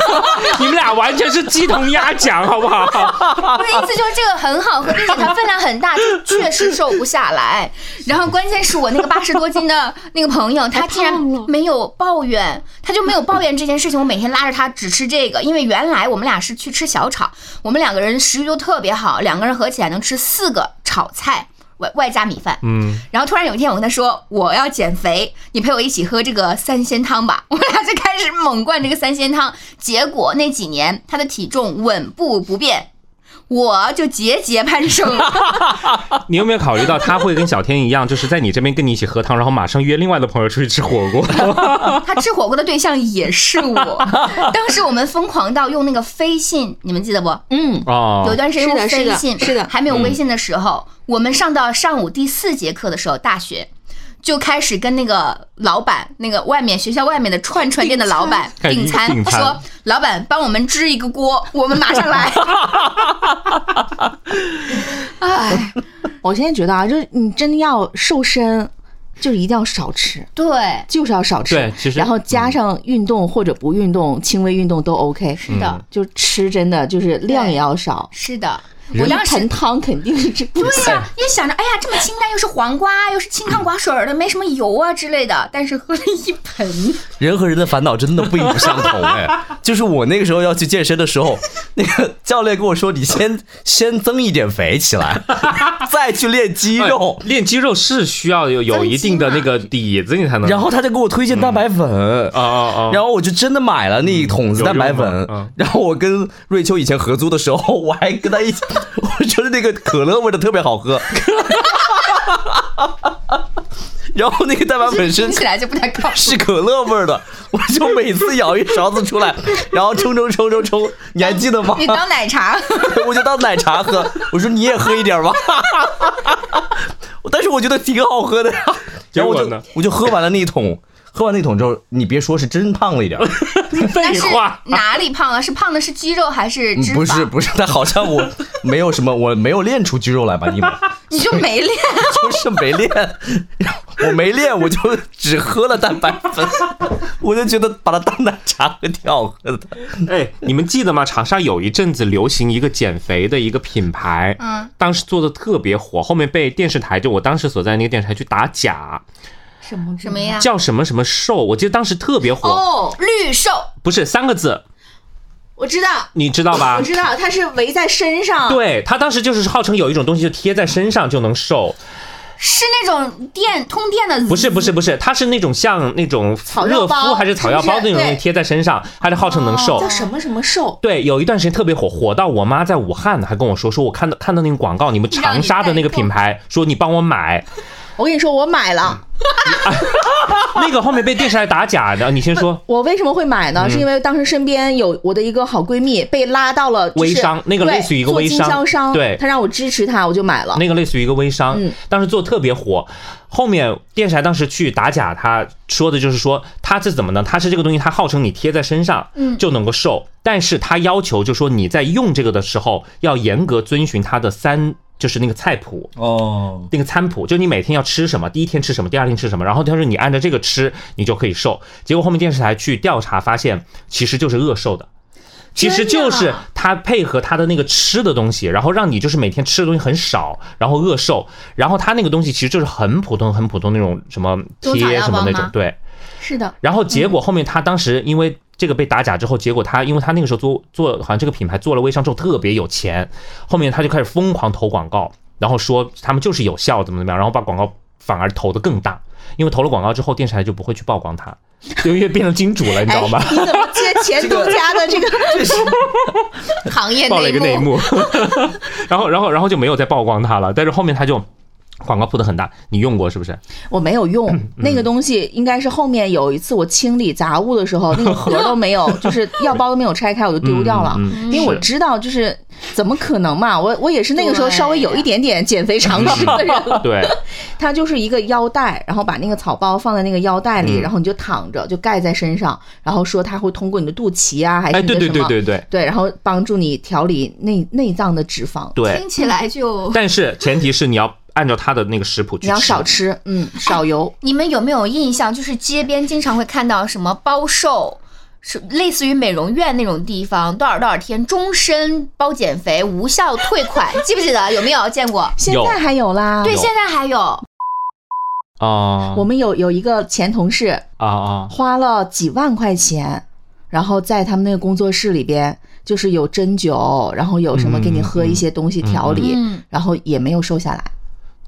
你们俩完全是鸡同鸭讲，好不好？我的意思就是这个很好喝，并且它分量很大，确实。瘦不下来，然后关键是我那个八十多斤的 那个朋友，他竟然没有抱怨，他就没有抱怨这件事情。我每天拉着他只吃这个，因为原来我们俩是去吃小炒，我们两个人食欲都特别好，两个人合起来能吃四个炒菜，外外加米饭。嗯，然后突然有一天我跟他说我要减肥，你陪我一起喝这个三鲜汤吧。我们俩就开始猛灌这个三鲜汤，结果那几年他的体重稳步不变。我就节节攀升。你有没有考虑到他会跟小天一样，就是在你这边跟你一起喝汤，然后马上约另外的朋友出去吃火锅？他吃火锅的对象也是我。当时我们疯狂到用那个飞信，你们记得不？嗯，哦，有段时间用飞信，是的，还没有微信的时候，我们上到上午第四节课的时候，大学。就开始跟那个老板，那个外面学校外面的串串店的老板 订餐，说：“老板帮我们支一个锅，我们马上来。”哎，我现在觉得啊，就是你真的要瘦身，就是一定要少吃，对，就是要少吃。对，其实然后加上运动或者不运动，轻微运动都 OK。是的，就吃真的就是量也要少。是的。我当时汤肯定是这，对呀，也想着，哎呀，这么清淡，又是黄瓜，又是清汤寡水的，没什么油啊之类的。但是喝了一盆。人和人的烦恼真的不一不相同哎。就是我那个时候要去健身的时候，那个教练跟我说：“你先先增一点肥起来，再去练肌肉。练肌肉是需要有有一定的那个底子，你才能。”然后他就给我推荐蛋白粉啊啊啊！然后我就真的买了那一桶子蛋白粉。然后我跟瑞秋以前合租的时候，我还跟他一起。我觉得那个可乐味的特别好喝，然后那个蛋白粉听起来就不太靠谱，是可乐味的，我就每次舀一勺子出来，然后冲冲冲冲冲，你还记得吗？你当奶茶，我就当奶茶喝。我说你也喝一点吧，但是我觉得挺好喝的呀。然后我就我就喝完了那一桶。喝完那桶之后，你别说是真胖了一点。废话，哪里胖了？是胖的是肌肉还是脂肪？不是不是，但好像我没有什么，我没有练出肌肉来吧？你们 你就没练？就是没练，我没练，我就只喝了蛋白粉，我就觉得把它当奶茶喝挺好喝的。哎，你们记得吗？长沙有一阵子流行一个减肥的一个品牌，嗯，当时做的特别火，后面被电视台就我当时所在那个电视台去打假。什么什么呀？叫什么什么瘦？我记得当时特别火哦，绿瘦不是三个字，我知道，你知道吧？我知道，它是围在身上。对，它当时就是号称有一种东西就贴在身上就能瘦，是那种电通电的？不是不是不是，它是那种像那种热敷还是草药包那种东西贴在身上，它是号称能瘦？叫什么什么瘦？对，有一段时间特别火，火到我妈在武汉还跟我说，说我看到看到那个广告，你们长沙的那个品牌，说你帮我买。我跟你说，我买了，那个后面被电视台打假的。你先说，我为什么会买呢？是因为当时身边有我的一个好闺蜜被拉到了微商，那个类似于一个微商，对，她让我支持她，我就买了。那个类似于一个微商，当时做特别火。后面电视台当时去打假，他说的就是说他是怎么呢？他是这个东西，他号称你贴在身上，嗯，就能够瘦，但是他要求就说你在用这个的时候要严格遵循他的三。就是那个菜谱哦，那个餐谱，就你每天要吃什么，第一天吃什么，第二天吃什么，然后他说你按照这个吃，你就可以瘦。结果后面电视台去调查发现，其实就是饿瘦的，其实就是他配合他的那个吃的东西，然后让你就是每天吃的东西很少，然后饿瘦。然后他那个东西其实就是很普通、很普通那种什么贴什么那种，对，是的。然后结果后面他当时因为。这个被打假之后，结果他因为他那个时候做做好像这个品牌做了微商之后特别有钱，后面他就开始疯狂投广告，然后说他们就是有效怎么怎么样，然后把广告反而投的更大，因为投了广告之后电视台就不会去曝光他，因为变成金主了，你知道吗？你怎么接钱东家的这个行业爆了一个内幕，然后然后然后就没有再曝光他了，但是后面他就。广告铺的很大，你用过是不是？我没有用那个东西，应该是后面有一次我清理杂物的时候，那个 盒都没有，就是药包都没有拆开，我就丢掉了。因为我知道，就是怎么可能嘛？我我也是那个时候稍微有一点点减肥常识的人。对，它就是一个腰带，然后把那个草包放在那个腰带里，然后你就躺着，就盖在身上，然后说它会通过你的肚脐啊，还是哎，对对你的什么？对对对对，然后帮助你调理内内脏的脂肪。对听。起来就。但是前提是你要按照他的那个食谱去你要少吃，嗯，少油。你们有没有印象？就是街边经常会看到什么包瘦，是类似于美容院那种地方，多少多少天终身包减肥，无效退款，记不记得？有没有见过？现在还有啦。对，现在还有。啊我们有有一个前同事，啊啊，花了几万块钱，然后在他们那个工作室里边，就是有针灸，然后有什么给你喝一些东西调理，嗯然后也没有瘦下来。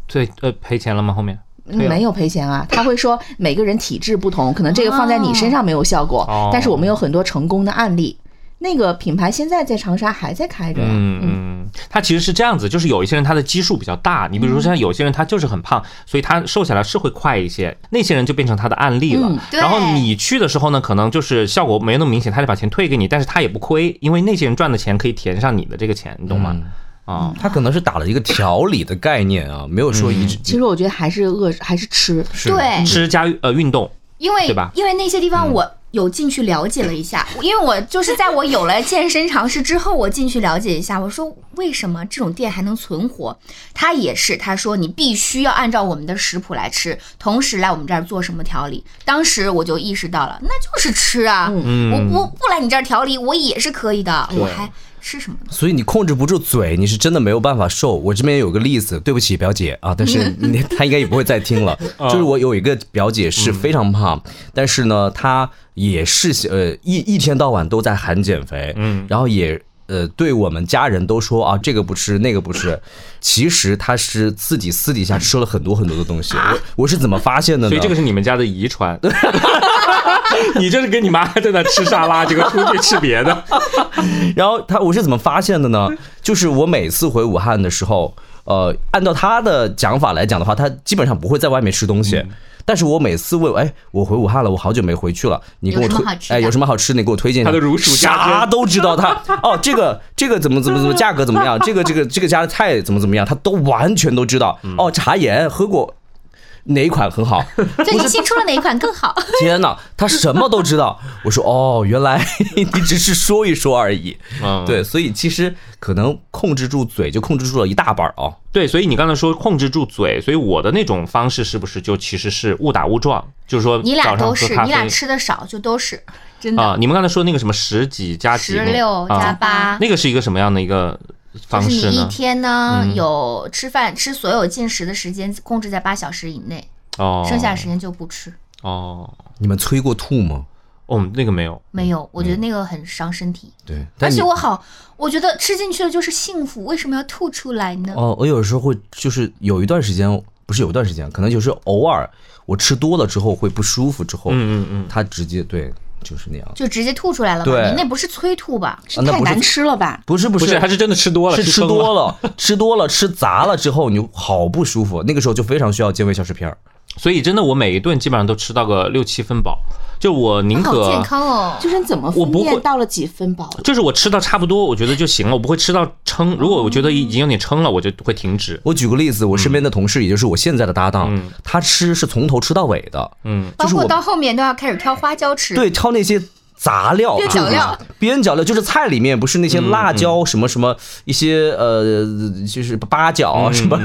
对呃赔钱了吗？后面没有赔钱啊，他会说每个人体质不同，可能这个放在你身上没有效果，哦但是我们有很多成功的案例。那个品牌现在在长沙还在开着，嗯嗯，他其实是这样子，就是有一些人他的基数比较大，你比如说像有些人他就是很胖，所以他瘦下来是会快一些，那些人就变成他的案例了嗯。然后你去的时候呢，可能就是效果没那么明显，他就把钱退给你，但是他也不亏，因为那些人赚的钱可以填上你的这个钱，你懂吗？啊，他可能是打了一个调理的概念啊，没有说一直。其实我觉得还是饿，还是吃。对，吃加呃运动，因为对吧因为那些地方我有进去了解了一下，因为我就是在我有了健身常识之后，我进去了解一下，我说为什么这种店还能存活？他也是，他说你必须要按照我们的食谱来吃，同时来我们这儿做什么调理。当时我就意识到了，那就是吃啊，嗯我不不来你这儿调理，我也是可以的，我还吃什么呢？所以你控制不住嘴，你是真的没有办法瘦。我这边有个例子，对不起表姐啊，但是你 她应该也不会再听了。就是我有一个表姐是非常胖，但是呢，她也是呃一一天到晚都在喊减肥，嗯，然后也。呃，对我们家人都说啊，这个不吃，那个不吃。其实她是自己私底下吃了很多很多的东西。我我是怎么发现的呢？所以这个是你们家的遗传。你这是跟你妈在那吃沙拉，结果出去吃别的。然后他我是怎么发现的呢？就是我每次回武汉的时候，呃，按照他的讲法来讲的话，他基本上不会在外面吃东西。嗯但是我每次问，哎，我回武汉了，我好久没回去了，你给我推有什么好吃，的哎，有什么好吃的？你给我推荐一下。他的如数家珍啥都知道他。哦，这个这个怎么怎么怎么价格怎么样？这个这个这个家的菜怎么怎么样？他都完全都知道。嗯哦，茶颜喝过。哪一款很好？最近新出了哪一款更好？天哪，他什么都知道。我说哦，原来你只是说一说而已。嗯对，所以其实可能控制住嘴，就控制住了一大半儿哦。对，所以你刚才说控制住嘴，所以我的那种方式是不是就其实是误打误撞？就是说你俩早上都是，喝咖你俩啡吃的少就都是真的。啊，你们刚才说那个什么十几加几十六加啊，八，那个是一个什么样的一个方就是你一？天呢、嗯有吃饭吃所有进食的时间控制在八小时以内，哦，剩下的时间就不吃。哦，你们催过吐吗？哦，那个没有，没有，我觉得那个很伤身体。对，而且我好，我觉得吃进去的就是幸福，为什么要吐出来呢？哦，我有时候会就是有一段时间，不是有一段时间，可能就是偶尔我吃多了之后会不舒服，之后，嗯嗯嗯，他直接对就是那样。就直接吐出来了吧？对那不是催吐吧？是太难吃了吧？不是不是，还是，真的吃多了，是吃多了，吃多了，吃杂了之后，你就好不舒服。那个时候就非常需要健胃消食片儿。所以真的我每一顿基本上都吃到个六七分饱，就我宁可健可。康哦。就是你怎么分我不会辨到了几分饱？就是我吃到差不多，我觉得就行了，我不会吃到撑。如果我觉得已经有点撑了，我就会停止。我举个例子，我身边的同事，也就是我现在的搭档，嗯他吃是从头吃到尾的，嗯，包括我到后面都要开始挑花椒吃。对，挑那些杂料、边角料。边角料就是菜里面不是那些辣椒什么什么一些呃，就是八角啊什么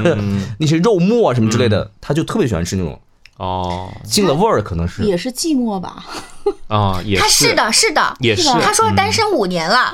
那些肉末啊什么之类的，他就特别喜欢吃那种。哦。进了味儿，可能是。也是寂寞吧？啊，也他是的，是的，也是，他说单身五年了，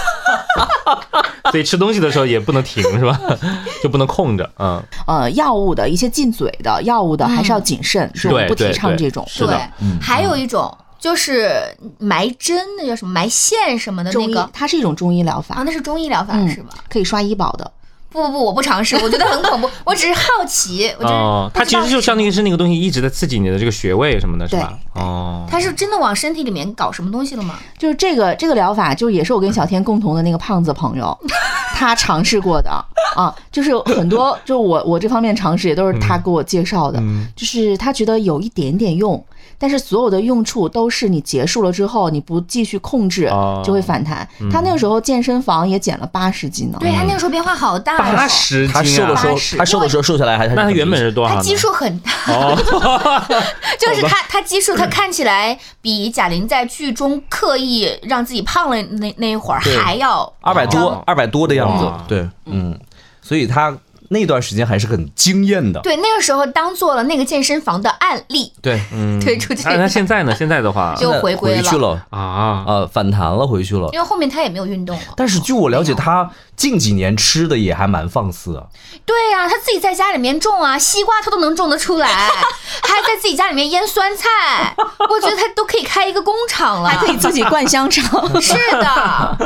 所以吃东西的时候也不能停，是吧？就不能空着，嗯，呃，药物的一些进嘴的药物的还是要谨慎，是我们不提倡这种。是的。对，还有一种就是埋针，那叫什么埋线什么的那个它是一种中医疗法啊，，那是中医疗法嗯是吧？可以刷医保的。不不不，我不尝试，我觉得很恐怖，我只是好奇，我它其实就相当于于是那个东西一直在刺激你的这个穴位什么的，是吧？哦，它是真的往身体里面搞什么东西了吗？就是这个这个疗法，就也是我跟小天共同的那个胖子朋友，他尝试过的。啊，就是很多，就我我这方面尝试也都是他给我介绍的，嗯就是他觉得有一点点用，但是所有的用处都是你结束了之后你不继续控制哦就会反弹。他那个时候健身房也减了八十斤呢，对他那个时候变化好大八哦，十斤啊！他瘦的时候八，十。他瘦的时候瘦下来还是那他原本是多少呢？他基数很大，哦，就是他他基数他看起来比贾玲在剧中刻意让自己胖了那那一会儿还要二百多张二百多的样子，对，嗯，所以他那段时间还是很惊艳的，对，那个时候当做了那个健身房的案例对，嗯推出去那那现在呢？现在的话 就回归回去了，啊，呃，反弹了，回去了。因为后面他也没有运动了。但是据我了解，他近几年吃的也还蛮放肆啊。对呀、他自己在家里面种啊，西瓜他都能种得出来，还在自己家里面腌酸菜，我觉得他都可以开一个工厂了，还可以自己灌香肠。是的，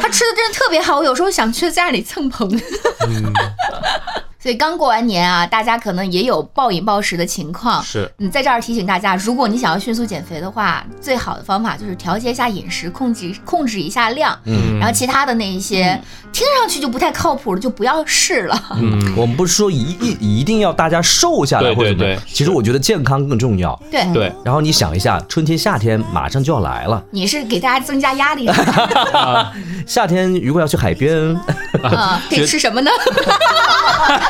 他吃的真的特别好，我有时候想去在家里蹭棚。所以刚过完年啊，大家可能也有暴饮暴食的情况。是嗯，在这儿提醒大家，如果你想要迅速减肥的话，最好的方法就是调节一下饮食，控制控制一下量。嗯然后其他的那一些、听上去就不太靠谱了，就不要试了。嗯，我们不是说一一一定要大家瘦下来或者怎么样对对其实我觉得健康更重要。对，对，然后你想一下，春天夏天马上就要来了，你是给大家增加压力是吧，夏天如果要去海边，啊，可以吃什么呢？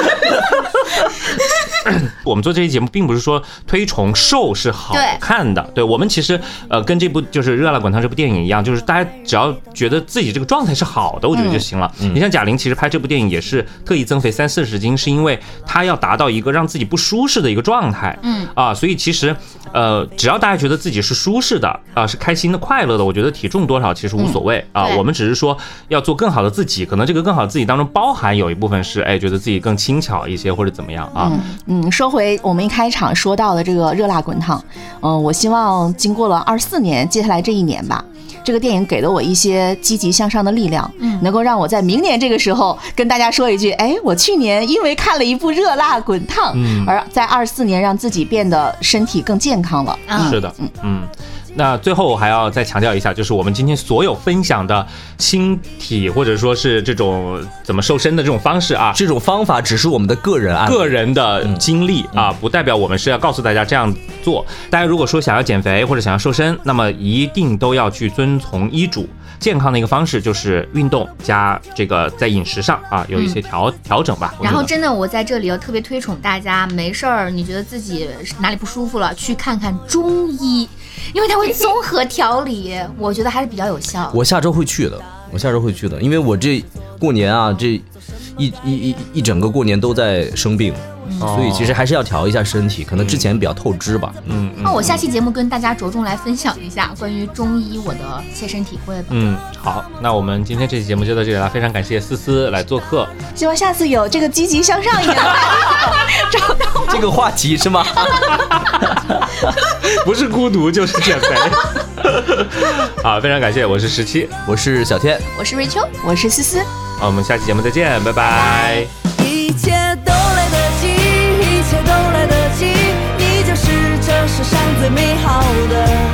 我们做这期节目，并不是说推崇瘦是好看的，对我们其实呃跟这部就是《热辣滚烫》这部电影一样，就是大家只要觉得自己这个状态是好的，我觉得就行了。你像贾玲，其实拍这部电影也是特意增肥三四十斤，是因为她要达到一个让自己不舒适的一个状态。嗯啊，所以其实呃，只要大家觉得自己是舒适的啊，是开心的、快乐的，我觉得体重多少其实无所谓啊。我们只是说要做更好的自己，可能这个更好的自己当中包含有一部分是哎觉得自己更轻巧一些或者怎么样啊。嗯，说回我们一开场说到的这个热辣滚烫，嗯、我希望经过了二四年，接下来这一年吧。这个电影给了我一些积极向上的力量，嗯能够让我在明年这个时候跟大家说一句：哎，我去年因为看了一部《热辣滚烫》，嗯而在二四年让自己变得身体更健康了。嗯是的，嗯嗯。那最后我还要再强调一下，就是我们今天所有分享的轻体或者说是这种怎么瘦身的这种方式啊，这种方法只是我们的个人案例。个人的经历啊，不代表我们是要告诉大家这样做。大家如果说想要减肥或者想要瘦身，那么一定都要去遵从医嘱。健康的一个方式就是运动加这个在饮食上啊有一些调调整吧。然后真的，我在这里要特别推崇大家，没事儿，你觉得自己哪里不舒服了，去看看中医，因为它会综合调理，我觉得还是比较有效。我下周会去的，我下周会去的，因为我这过年啊，这一一一一整个过年都在生病，所以其实还是要调一下身体，可能之前比较透支吧。嗯嗯那我下期节目跟大家着重来分享一下关于中医我的切身体会吧。嗯，好，那我们今天这期节目就到这里了，非常感谢思思来做客。希望下次有这个积极向上一点的找到 这个话题是吗？不是孤独就是减肥。好，非常感谢，我是十七，我是小天，我是瑞秋。我是思思。好，我们下期节目再见，拜拜。世上最美好的。